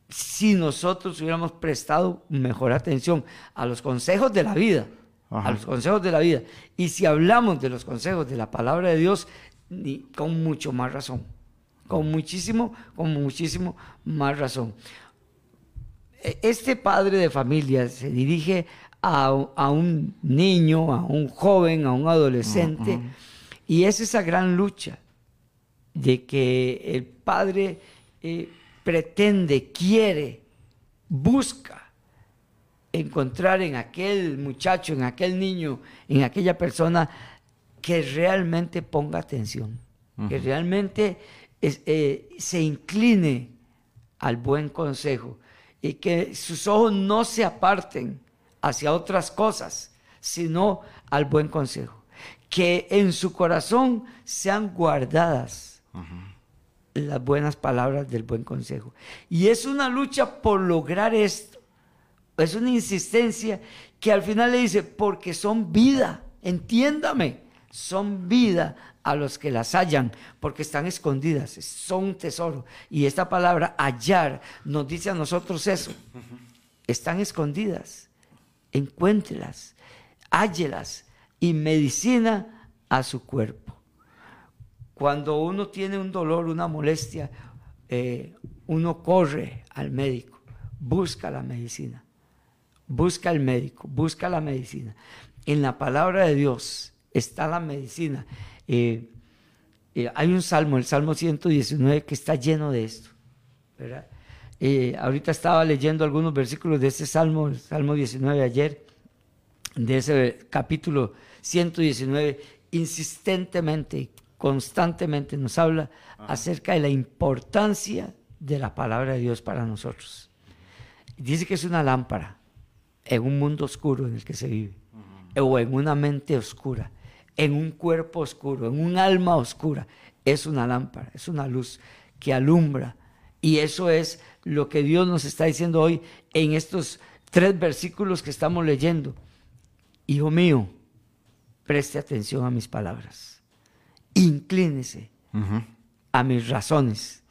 Si nosotros hubiéramos prestado mejor atención a los consejos de la vida, a los consejos de la vida. Y si hablamos de los consejos de la palabra de Dios, con mucho más razón. Con muchísimo, con muchísimo más razón. E, este padre de familia se dirige a, un niño, a un joven, a un adolescente, y es esa gran lucha de que el padre eh, pretende, quiere, busca encontrar en aquel muchacho, en aquel niño, en aquella persona que realmente ponga atención, que realmente eh, se incline al buen consejo y que sus ojos no se aparten hacia otras cosas, sino al buen consejo. Que en su corazón sean guardadas las buenas palabras del buen consejo. Y es una lucha por lograr esto. Es una insistencia que al final le dice, porque son vida, entiéndame, son vida a los que las hallan, porque están escondidas, son un tesoro. Y esta palabra hallar nos dice a nosotros eso. Están escondidas, encuéntrelas, hállelas y medicina a su cuerpo. Cuando uno tiene un dolor, una molestia, eh, uno corre al médico, busca la medicina, busca el médico, busca la medicina. En la palabra de Dios está la medicina. Eh, eh, hay un salmo, el Salmo 119, que está lleno de esto. ahorita estaba leyendo algunos versículos de ese Salmo, el Salmo 19 ayer, de ese capítulo 119, insistentemente, constantemente nos habla acerca de la importancia de la palabra de Dios para nosotros. Dice que es una lámpara en un mundo oscuro en el que se vive, o en una mente oscura, en un cuerpo oscuro, en un alma oscura. Es una lámpara, es una luz que alumbra. Y eso es lo que Dios nos está diciendo hoy en estos tres versículos que estamos leyendo. Hijo mío, preste atención a mis palabras inclínese a mis razones,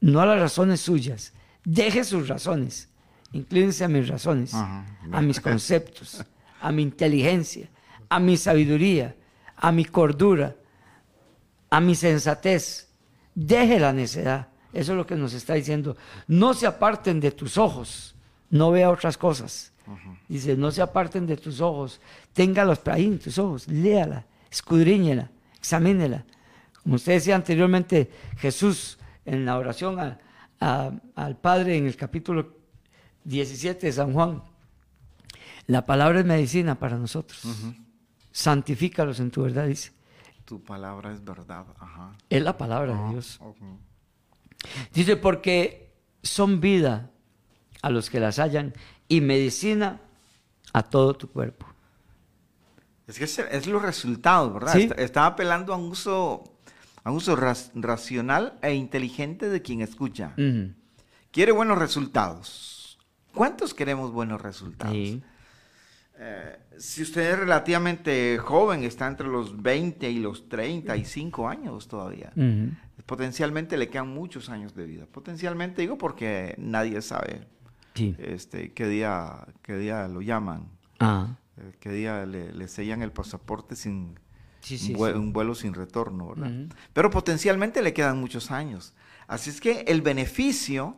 no a las razones suyas. Deje sus razones, inclínese a mis razones, a mis conceptos, a mi inteligencia, a mi sabiduría, a mi cordura, a mi sensatez. Deje la necedad. Eso es lo que nos está diciendo. No se aparten de tus ojos, no vea otras cosas. Dice, no se aparten de tus ojos, téngalos ahí en tus ojos, léala, escudriñela examínela. Como usted decía anteriormente, Jesús en la oración al Padre en el capítulo 17 de San Juan, la palabra es medicina para nosotros. Santifícalos en tu verdad, dice. Tu palabra es verdad. Es la palabra de Dios. Dice, porque son vida a los que las hallan y medicina a todo tu cuerpo. Es que es, los resultados, ¿verdad? Está, apelando a un uso, a uso racional e inteligente de quien escucha. Quiere buenos resultados. ¿Cuántos queremos buenos resultados? Eh, si usted es relativamente joven, está entre los 20 y los 35 años todavía, potencialmente le quedan muchos años de vida. Potencialmente digo porque nadie sabe este, qué, día, qué día lo llaman. Ah. Eh, que día le, sellan el pasaporte sin un, vuelo, sin retorno, ¿verdad? Pero potencialmente le quedan muchos años. Así es que el beneficio,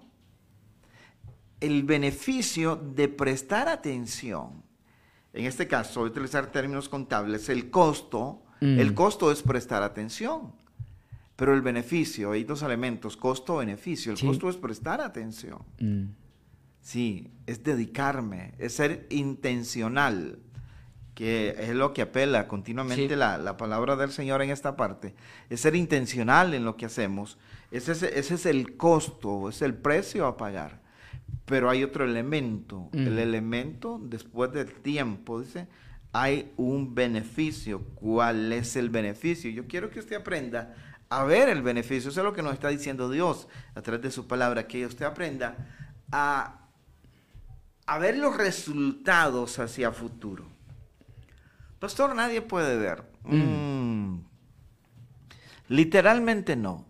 el beneficio de prestar atención, en este caso, voy a utilizar términos contables, el costo, el costo es prestar atención. Pero el beneficio, hay dos elementos, costo-beneficio. El costo es prestar atención. Mm. Sí, es dedicarme, es ser intencional que es lo que apela continuamente la, palabra del Señor en esta parte, es ser intencional en lo que hacemos. Ese es, ese es el costo, es el precio a pagar. Pero hay otro elemento, el elemento después del tiempo, dice, hay un beneficio. ¿Cuál es el beneficio? Yo quiero que usted aprenda a ver el beneficio. Eso es lo que nos está diciendo Dios a través de su palabra, que usted aprenda a, a ver los resultados hacia futuro. Pastor, nadie puede ver. Mm. Literalmente no.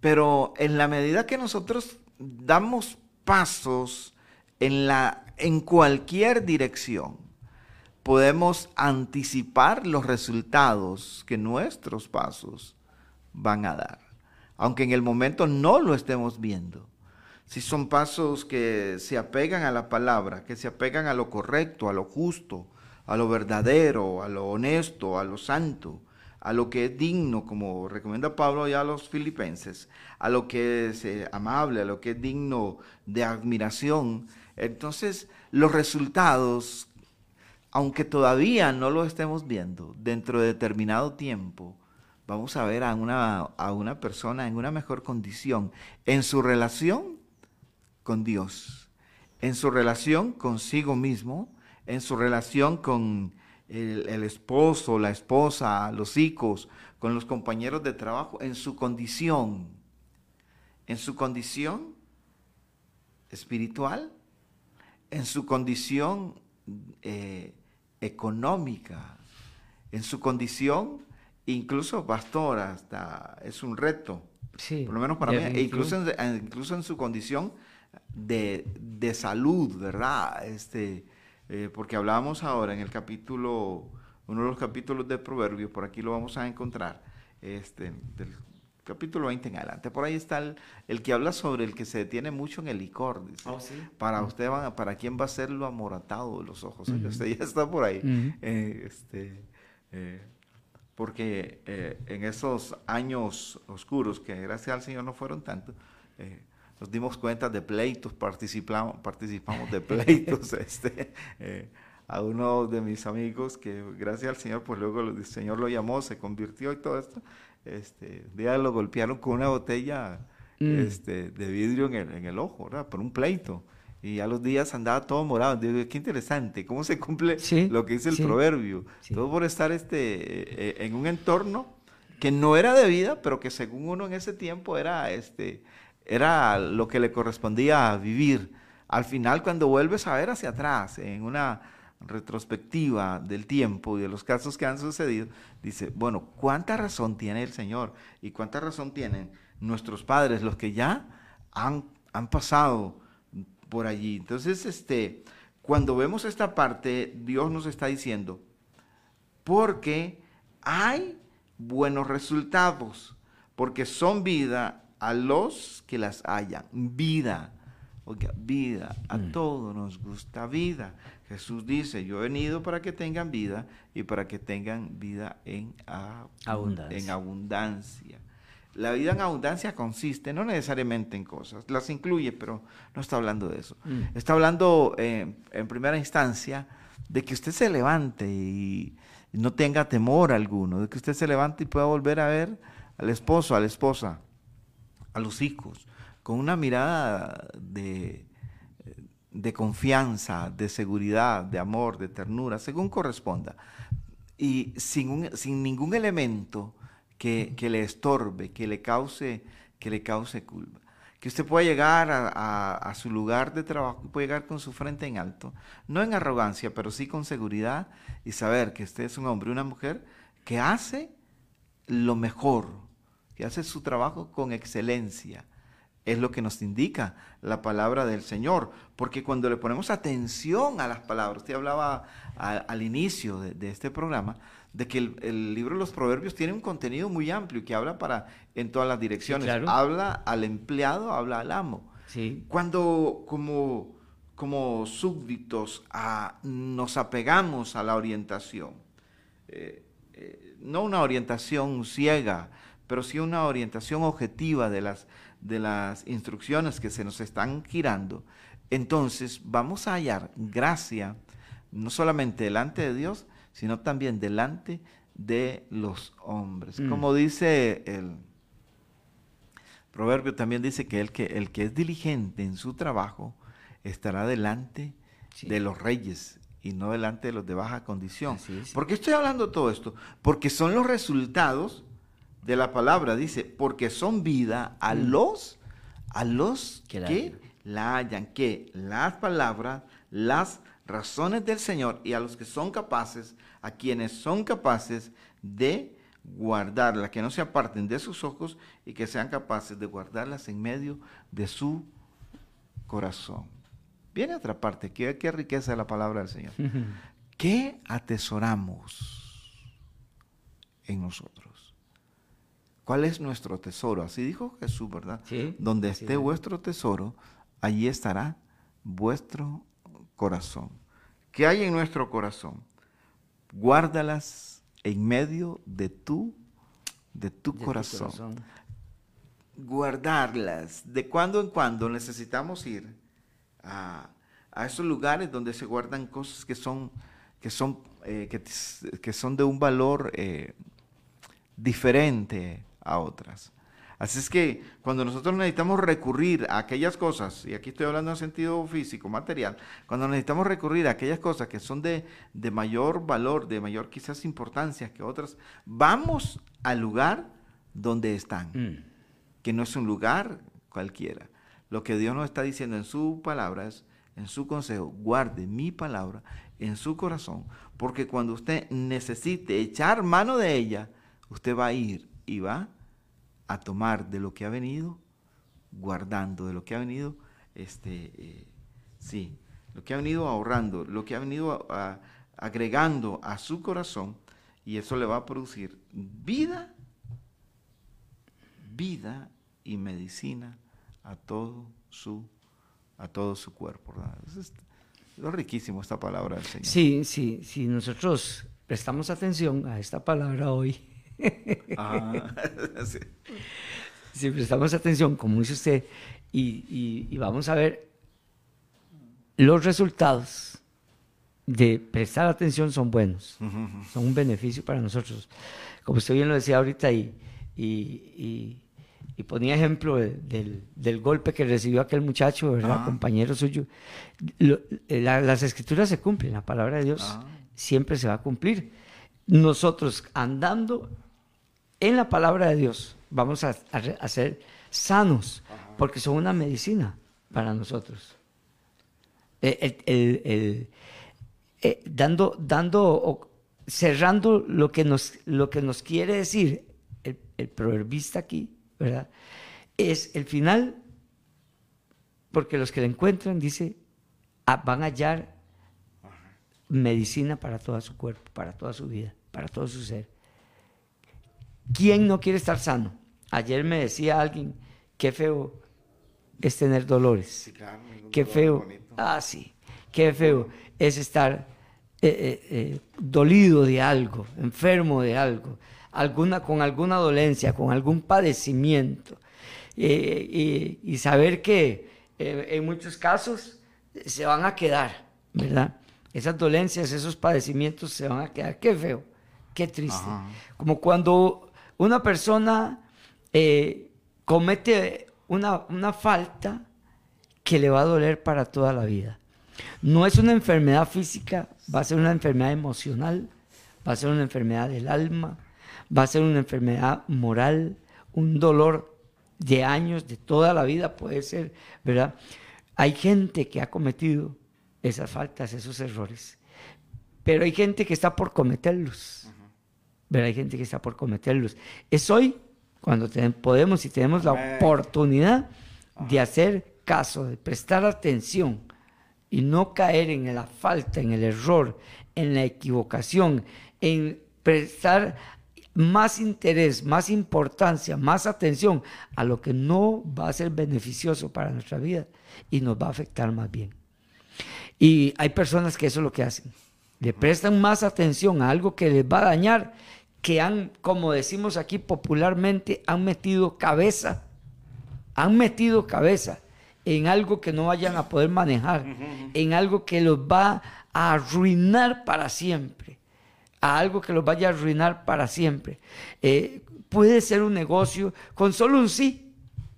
Pero en la medida que nosotros damos pasos en, la, en cualquier dirección, podemos anticipar los resultados que nuestros pasos van a dar, aunque en el momento no lo estemos viendo. Si son pasos que se apegan a la palabra, que se apegan a lo correcto, a lo justo, a lo verdadero, a lo honesto, a lo santo, a lo que es digno, como recomienda Pablo ya a los filipenses, a lo que es eh, amable, a lo que es digno de admiración. Entonces, los resultados, aunque todavía no lo estemos viendo, dentro de determinado tiempo, vamos a ver a una, a una persona en una mejor condición en su relación con Dios, en su relación consigo mismo, en su relación con el, esposo, la esposa, los hijos, con los compañeros de trabajo, en su condición, en su condición espiritual, en su condición eh, económica, en su condición, incluso pastora, hasta es un reto, por lo menos para mí, e incluso incluso en su condición de, de salud, ¿verdad? Este, eh, porque hablábamos ahora en el capítulo, uno de los capítulos de Proverbios, por aquí lo vamos a encontrar, este, del capítulo 20 en adelante. Por ahí está el, que habla sobre el que se detiene mucho en el licor. Dice, oh, Para usted, para quién va a ser lo amoratado de los ojos. Usted ya está por ahí. Eh, este, eh, porque en esos años oscuros, que gracias al Señor no fueron tantos, nos dimos cuenta de pleitos, participamos, participamos de pleitos. este, eh, a uno de mis amigos que gracias al Señor, pues luego el Señor lo llamó, se convirtió y todo esto. Este, día lo golpearon con una botella mm. este, de vidrio en el, en el ojo, ¿verdad? Por un pleito. Y a los días andaba todo morado. Digo, qué interesante, cómo se cumple lo que dice el proverbio. Todo por estar este, eh, en un entorno que no era de vida, pero que según uno en ese tiempo era este, era lo que le correspondía vivir. Al final, cuando vuelves a ver hacia atrás, en una retrospectiva del tiempo y de los casos que han sucedido, dice, bueno, ¿cuánta razón tiene el Señor? ¿Y cuánta razón tienen nuestros padres, los que ya han, han pasado por allí? Entonces, este, cuando vemos esta parte, Dios nos está diciendo, porque hay buenos resultados, porque son vida a los que las hayan. Vida. Oiga, vida. A mm. todos nos gusta vida. Jesús dice, yo he venido para que tengan vida y para que tengan vida en, abundancia. en abundancia. La vida en abundancia consiste no necesariamente en cosas, las incluye, pero no está hablando de eso. Mm. Está hablando eh, en primera instancia de que usted se levante y no tenga temor alguno, de que usted se levante y pueda volver a ver al esposo, a la esposa, a los hijos con una mirada de, de confianza, de seguridad, de amor, de ternura, según corresponda, y sin, sin ningún elemento que, le estorbe, que le cause, que le cause culpa. Que usted pueda llegar a, su lugar de trabajo, puede llegar con su frente en alto, no en arrogancia, pero sí con seguridad y saber que usted es un hombre, una mujer que hace lo mejor, que hace su trabajo con excelencia. Es lo que nos indica la palabra del Señor, porque cuando le ponemos atención a las palabras, usted hablaba al inicio de, este programa, de que el, libro de los Proverbios tiene un contenido muy amplio y que habla para en todas las direcciones. Habla al empleado, habla al amo. Sí. Cuando como, como súbditos nos apegamos a la orientación, eh, eh, no una orientación ciega, pero sí una orientación objetiva de las, de las instrucciones que se nos están girando, entonces vamos a hallar gracia no solamente delante de Dios, sino también delante de los hombres. Mm. Como dice el proverbio, también dice que el que, el que es diligente en su trabajo estará delante de los reyes y no delante de los de baja condición. ¿Por qué estoy hablando todo esto? Porque son los resultados de la palabra, dice, porque son vida a mm. los, a los que, la, hayan, que las palabras, las razones del Señor y a los que son capaces, a quienes son capaces de guardarlas, que no se aparten de sus ojos y que sean capaces de guardarlas en medio de su corazón. Viene otra parte, qué, qué riqueza de la palabra del Señor. ¿Qué atesoramos en nosotros? ¿Cuál es nuestro tesoro? Así dijo Jesús, ¿verdad? Sí, Donde esté es. vuestro tesoro, allí estará vuestro corazón. ¿Qué hay en nuestro corazón? Guárdalas en medio de tu, de tu de tu corazón guardarlas. De cuando en cuando necesitamos ir a, a esos lugares donde se guardan cosas que son, que son, eh, que son de un valor eh, diferente a otras. Así es que cuando nosotros necesitamos recurrir a aquellas cosas, y aquí estoy hablando en sentido físico, material, cuando necesitamos recurrir a aquellas cosas que son de, de mayor valor, de mayor quizás importancia que otras, vamos al lugar donde están Mm. que no es un lugar cualquiera. Lo que Dios nos está diciendo en su palabra es, en su consejo, guarde mi palabra en su corazón, porque cuando usted necesite echar mano de ella, usted va a ir y va a tomar de lo que ha venido, guardando de lo que ha venido, este, eh, sí, lo que ha venido ahorrando, lo que ha venido a- agregando a su corazón, y eso le va a producir vida vida y medicina a todo su a todo su cuerpo. Es, es riquísimo esta palabra del Señor. Sí, sí, si nosotros prestamos atención a esta palabra hoy, Sí. si prestamos atención, como dice usted, y, y- y vamos a ver los resultados de prestar atención son buenos, son un beneficio para nosotros. Como usted bien lo decía ahorita y, y, y- y ponía ejemplo de- del, del golpe que recibió aquel muchacho, ¿verdad? Ah. Compañero suyo. Lo- la- las escrituras se cumplen, la palabra de Dios Ah. siempre se va a cumplir. Nosotros andando en la palabra de Dios vamos a, a ser sanos, porque son una medicina para nosotros. Eh, el- el- el- eh, dando, dando, cerrando lo que nos, lo que nos quiere decir el, el proverbista aquí, ¿verdad? Es el final, porque los que le encuentran, dice, van a hallar medicina para todo su cuerpo, para toda su vida, para todo su ser. ¿Quién no quiere estar sano? Ayer me decía alguien, qué feo es tener dolores. Qué feo. Ah, sí. Qué feo es estar eh, eh, eh, dolido de algo, enfermo de algo, alguna, con alguna dolencia, con algún padecimiento. Y, y saber que en muchos casos se van a quedar, ¿verdad? Esas dolencias, esos padecimientos se van a quedar. Qué feo, qué triste. Ajá. Como cuando una persona eh, comete una, una falta que le va a doler para toda la vida. No es una enfermedad física, va a ser una enfermedad emocional, va a ser una enfermedad del alma, va a ser una enfermedad moral, un dolor de años, de toda la vida puede ser, ¿verdad? Hay gente que ha cometido esas faltas, esos errores, pero hay gente que está por cometerlos. ¿Verdad? Hay gente que está por cometerlos. Es hoy cuando podemos y tenemos la oportunidad de hacer caso, de prestar atención y no caer en la falta, en el error, en la equivocación, en prestar más interés, más importancia, más atención a lo que no va a ser beneficioso para nuestra vida y nos va a afectar más bien. Y hay personas que eso es lo que hacen. Le prestan más atención a algo que les va a dañar, que han, como decimos aquí popularmente, han metido cabeza, han metido cabeza en algo que no vayan a poder manejar, en algo que los va a arruinar para siempre, a algo que los vaya a arruinar para siempre. Eh, puede ser un negocio con solo un sí,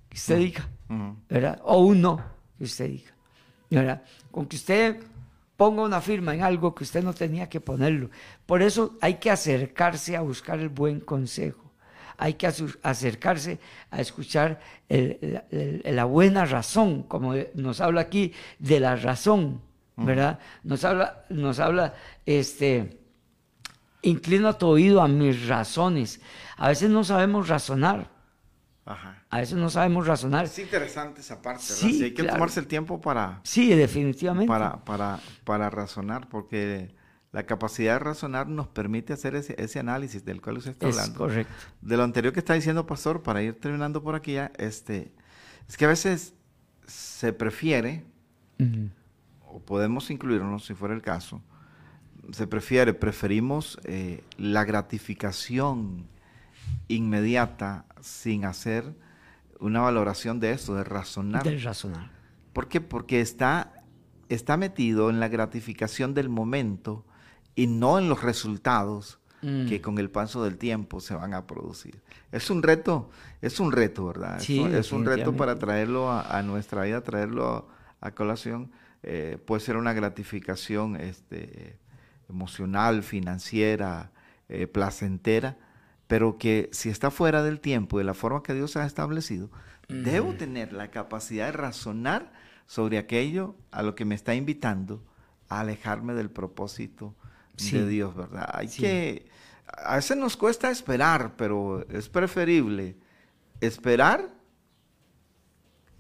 que usted diga. ¿verdad? O un no, que usted diga. ¿verdad? Con que usted ponga una firma en algo que usted no tenía que ponerlo. Por eso hay que acercarse a buscar el buen consejo. Hay que acercarse a escuchar el- la, el- la buena razón, como nos habla aquí de la razón, ¿verdad? Nos habla, nos habla, este, inclina tu oído a mis razones. A veces no sabemos razonar, Ajá. A veces no sabemos razonar. Es interesante esa parte, ¿verdad? Sí, Sí, hay que claro. tomarse el tiempo para, Sí, definitivamente. para, para, para razonar, porque La capacidad de razonar nos permite hacer ese, ese análisis del cual usted está Es hablando. correcto. De lo anterior que está diciendo, Pastor, para ir terminando por aquí ya, este, es que a veces se prefiere, o podemos incluirnos si fuera el caso, se prefiere, preferimos eh, la gratificación inmediata sin hacer una valoración de eso, de razonar. Del razonar. ¿Por qué? Porque está, está metido en la gratificación del momento y no en los resultados Mm. que con el paso del tiempo se van a producir. Es un reto, es un reto, ¿verdad? Sí, es, un- es un reto para traerlo a, a nuestra vida, traerlo a, a colación. Eh, puede ser una gratificación este, emocional, financiera, eh, placentera, pero que si está fuera del tiempo y de la forma que Dios ha establecido, debo tener la capacidad de razonar sobre aquello a lo que me está invitando a alejarme del propósito Sí. de Dios, ¿verdad? Hay Sí. que, a veces nos cuesta esperar, pero es preferible esperar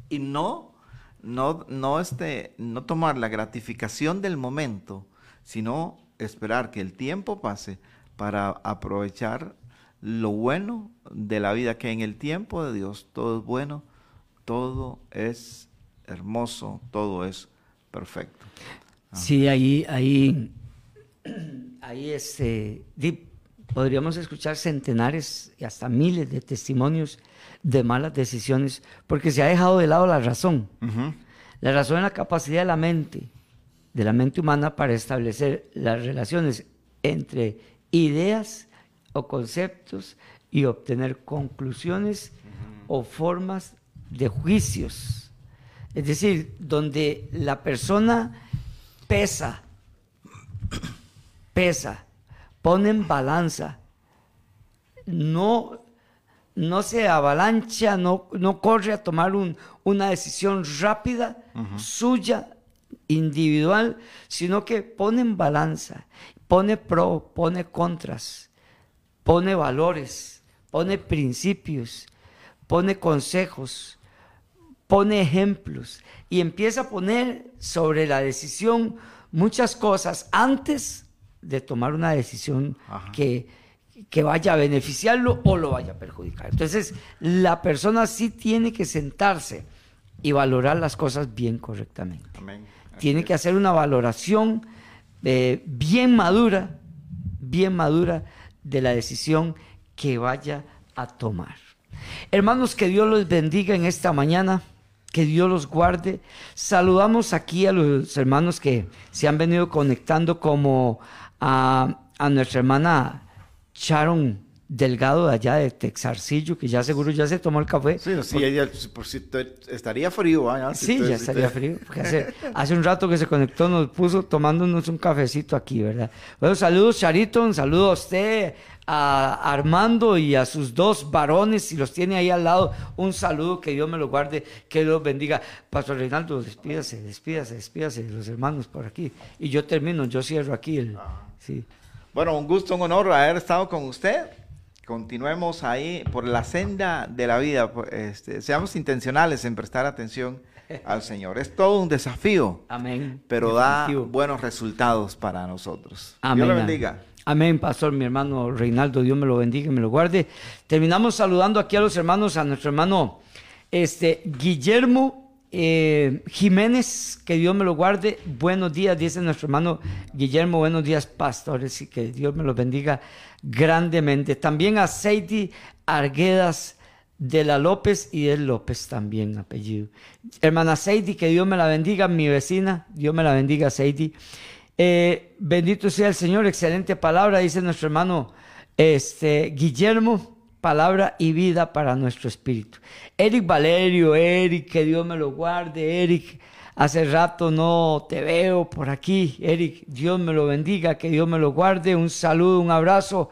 y no, no, no, este, no tomar la gratificación del momento, sino esperar que el tiempo pase para aprovechar lo bueno de la vida, que en el tiempo de Dios todo es bueno, todo es hermoso, todo es perfecto. Sí, ahí, ahí, ahí este, podríamos escuchar centenares y hasta miles de testimonios de malas decisiones, porque se ha dejado de lado la razón. Ujú. La razón es la capacidad de la mente, de la mente humana para establecer las relaciones entre ideas o conceptos y obtener conclusiones o formas de juicios. Es decir, donde la persona pesa, pesa, pone en balanza, no, no se avalancha, no, no corre a tomar un- una decisión rápida, suya, individual, sino que pone en balanza, pone pro, pone contras, pone valores, pone principios, pone consejos, pone ejemplos y empieza a poner sobre la decisión muchas cosas antes de tomar una decisión Ajá. que, que vaya a beneficiarlo o lo vaya a perjudicar. Entonces, la persona sí tiene que sentarse y valorar las cosas bien correctamente. Amén. Tiene que hacer una valoración eh, bien madura, bien madura de la decisión que vaya a tomar. Hermanos, que Dios los bendiga en esta mañana, que Dios los guarde. Saludamos aquí a los hermanos que se han venido conectando como a, a nuestra hermana Sharon Delgado de allá de Texarcillo, que ya seguro ya se tomó el café. Sí, sí, ella, por si te- estaría frío. ¿ah? Si Sí, te- ya si estaría te- frío. porque hace, hace un rato que se conectó, nos puso tomándonos un cafecito aquí, ¿verdad? Bueno, saludos, Charito, un saludo a usted, a Armando y a sus dos varones, si los tiene ahí al lado, un saludo, que Dios me lo guarde, que Dios bendiga. Pastor Reinaldo, despídase, despídase, despídase de los hermanos por aquí. Y yo termino, yo cierro aquí el... Sí. Bueno, un gusto, un honor haber estado con usted. Continuemos ahí por la senda de la vida. pues, este, seamos intencionales en prestar atención al Señor. Es todo un desafío, Amén. pero da buenos resultados para nosotros. Amén. Dios le bendiga. Amén, pastor, mi hermano Reinaldo, Dios me lo bendiga y me lo guarde. Terminamos saludando aquí a los hermanos, a nuestro hermano este, Guillermo eh, Jiménez, que Dios me lo guarde. Buenos días, dice nuestro hermano Guillermo, buenos días, pastores, y que Dios me los bendiga grandemente. También a Seidi Arguedas de la López y del López también, apellido. Hermana Seidi, que Dios me la bendiga, mi vecina, Dios me la bendiga, Seidi. Eh, bendito sea el Señor, excelente palabra, dice nuestro hermano este, Guillermo, palabra y vida para nuestro espíritu. Eric Valerio, Eric, que Dios me lo guarde, Eric, hace rato no te veo por aquí, Eric, Dios me lo bendiga, que Dios me lo guarde, un saludo, un abrazo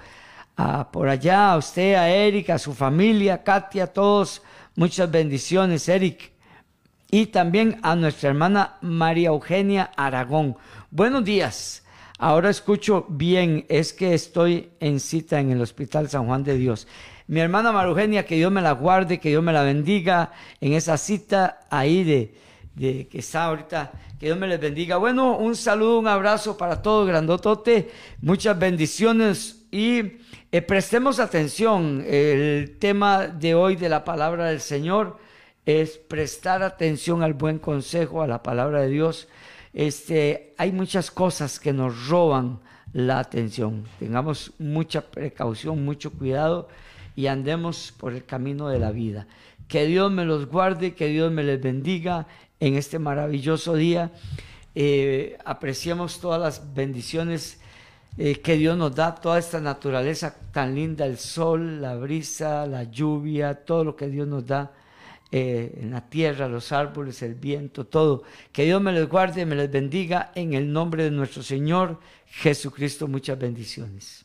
a por allá, a usted, a Eric, a su familia, Katia, a todos, muchas bendiciones, Eric y también a nuestra hermana María Eugenia Aragón. Buenos días. Ahora escucho bien, es que estoy en cita en el Hospital San Juan de Dios. Mi hermana María Eugenia, que Dios me la guarde, que Dios me la bendiga en esa cita ahí de, de que está ahorita. Que Dios me les bendiga. Bueno, un saludo, un abrazo para todos, grandotote. Muchas bendiciones y eh, prestemos atención. El tema de hoy de la palabra del Señor es prestar atención al buen consejo, a la palabra de Dios. Este, hay muchas cosas que nos roban la atención. Tengamos mucha precaución, mucho cuidado y andemos por el camino de la vida. Que Dios me los guarde, que Dios me les bendiga en este maravilloso día. Eh, apreciemos todas las bendiciones eh, que Dios nos da, toda esta naturaleza tan linda, el sol, la brisa, la lluvia, todo lo que Dios nos da eh, en la tierra, los árboles, el viento, todo. Que Dios me les guarde, me les bendiga en el nombre de nuestro Señor Jesucristo. Muchas bendiciones.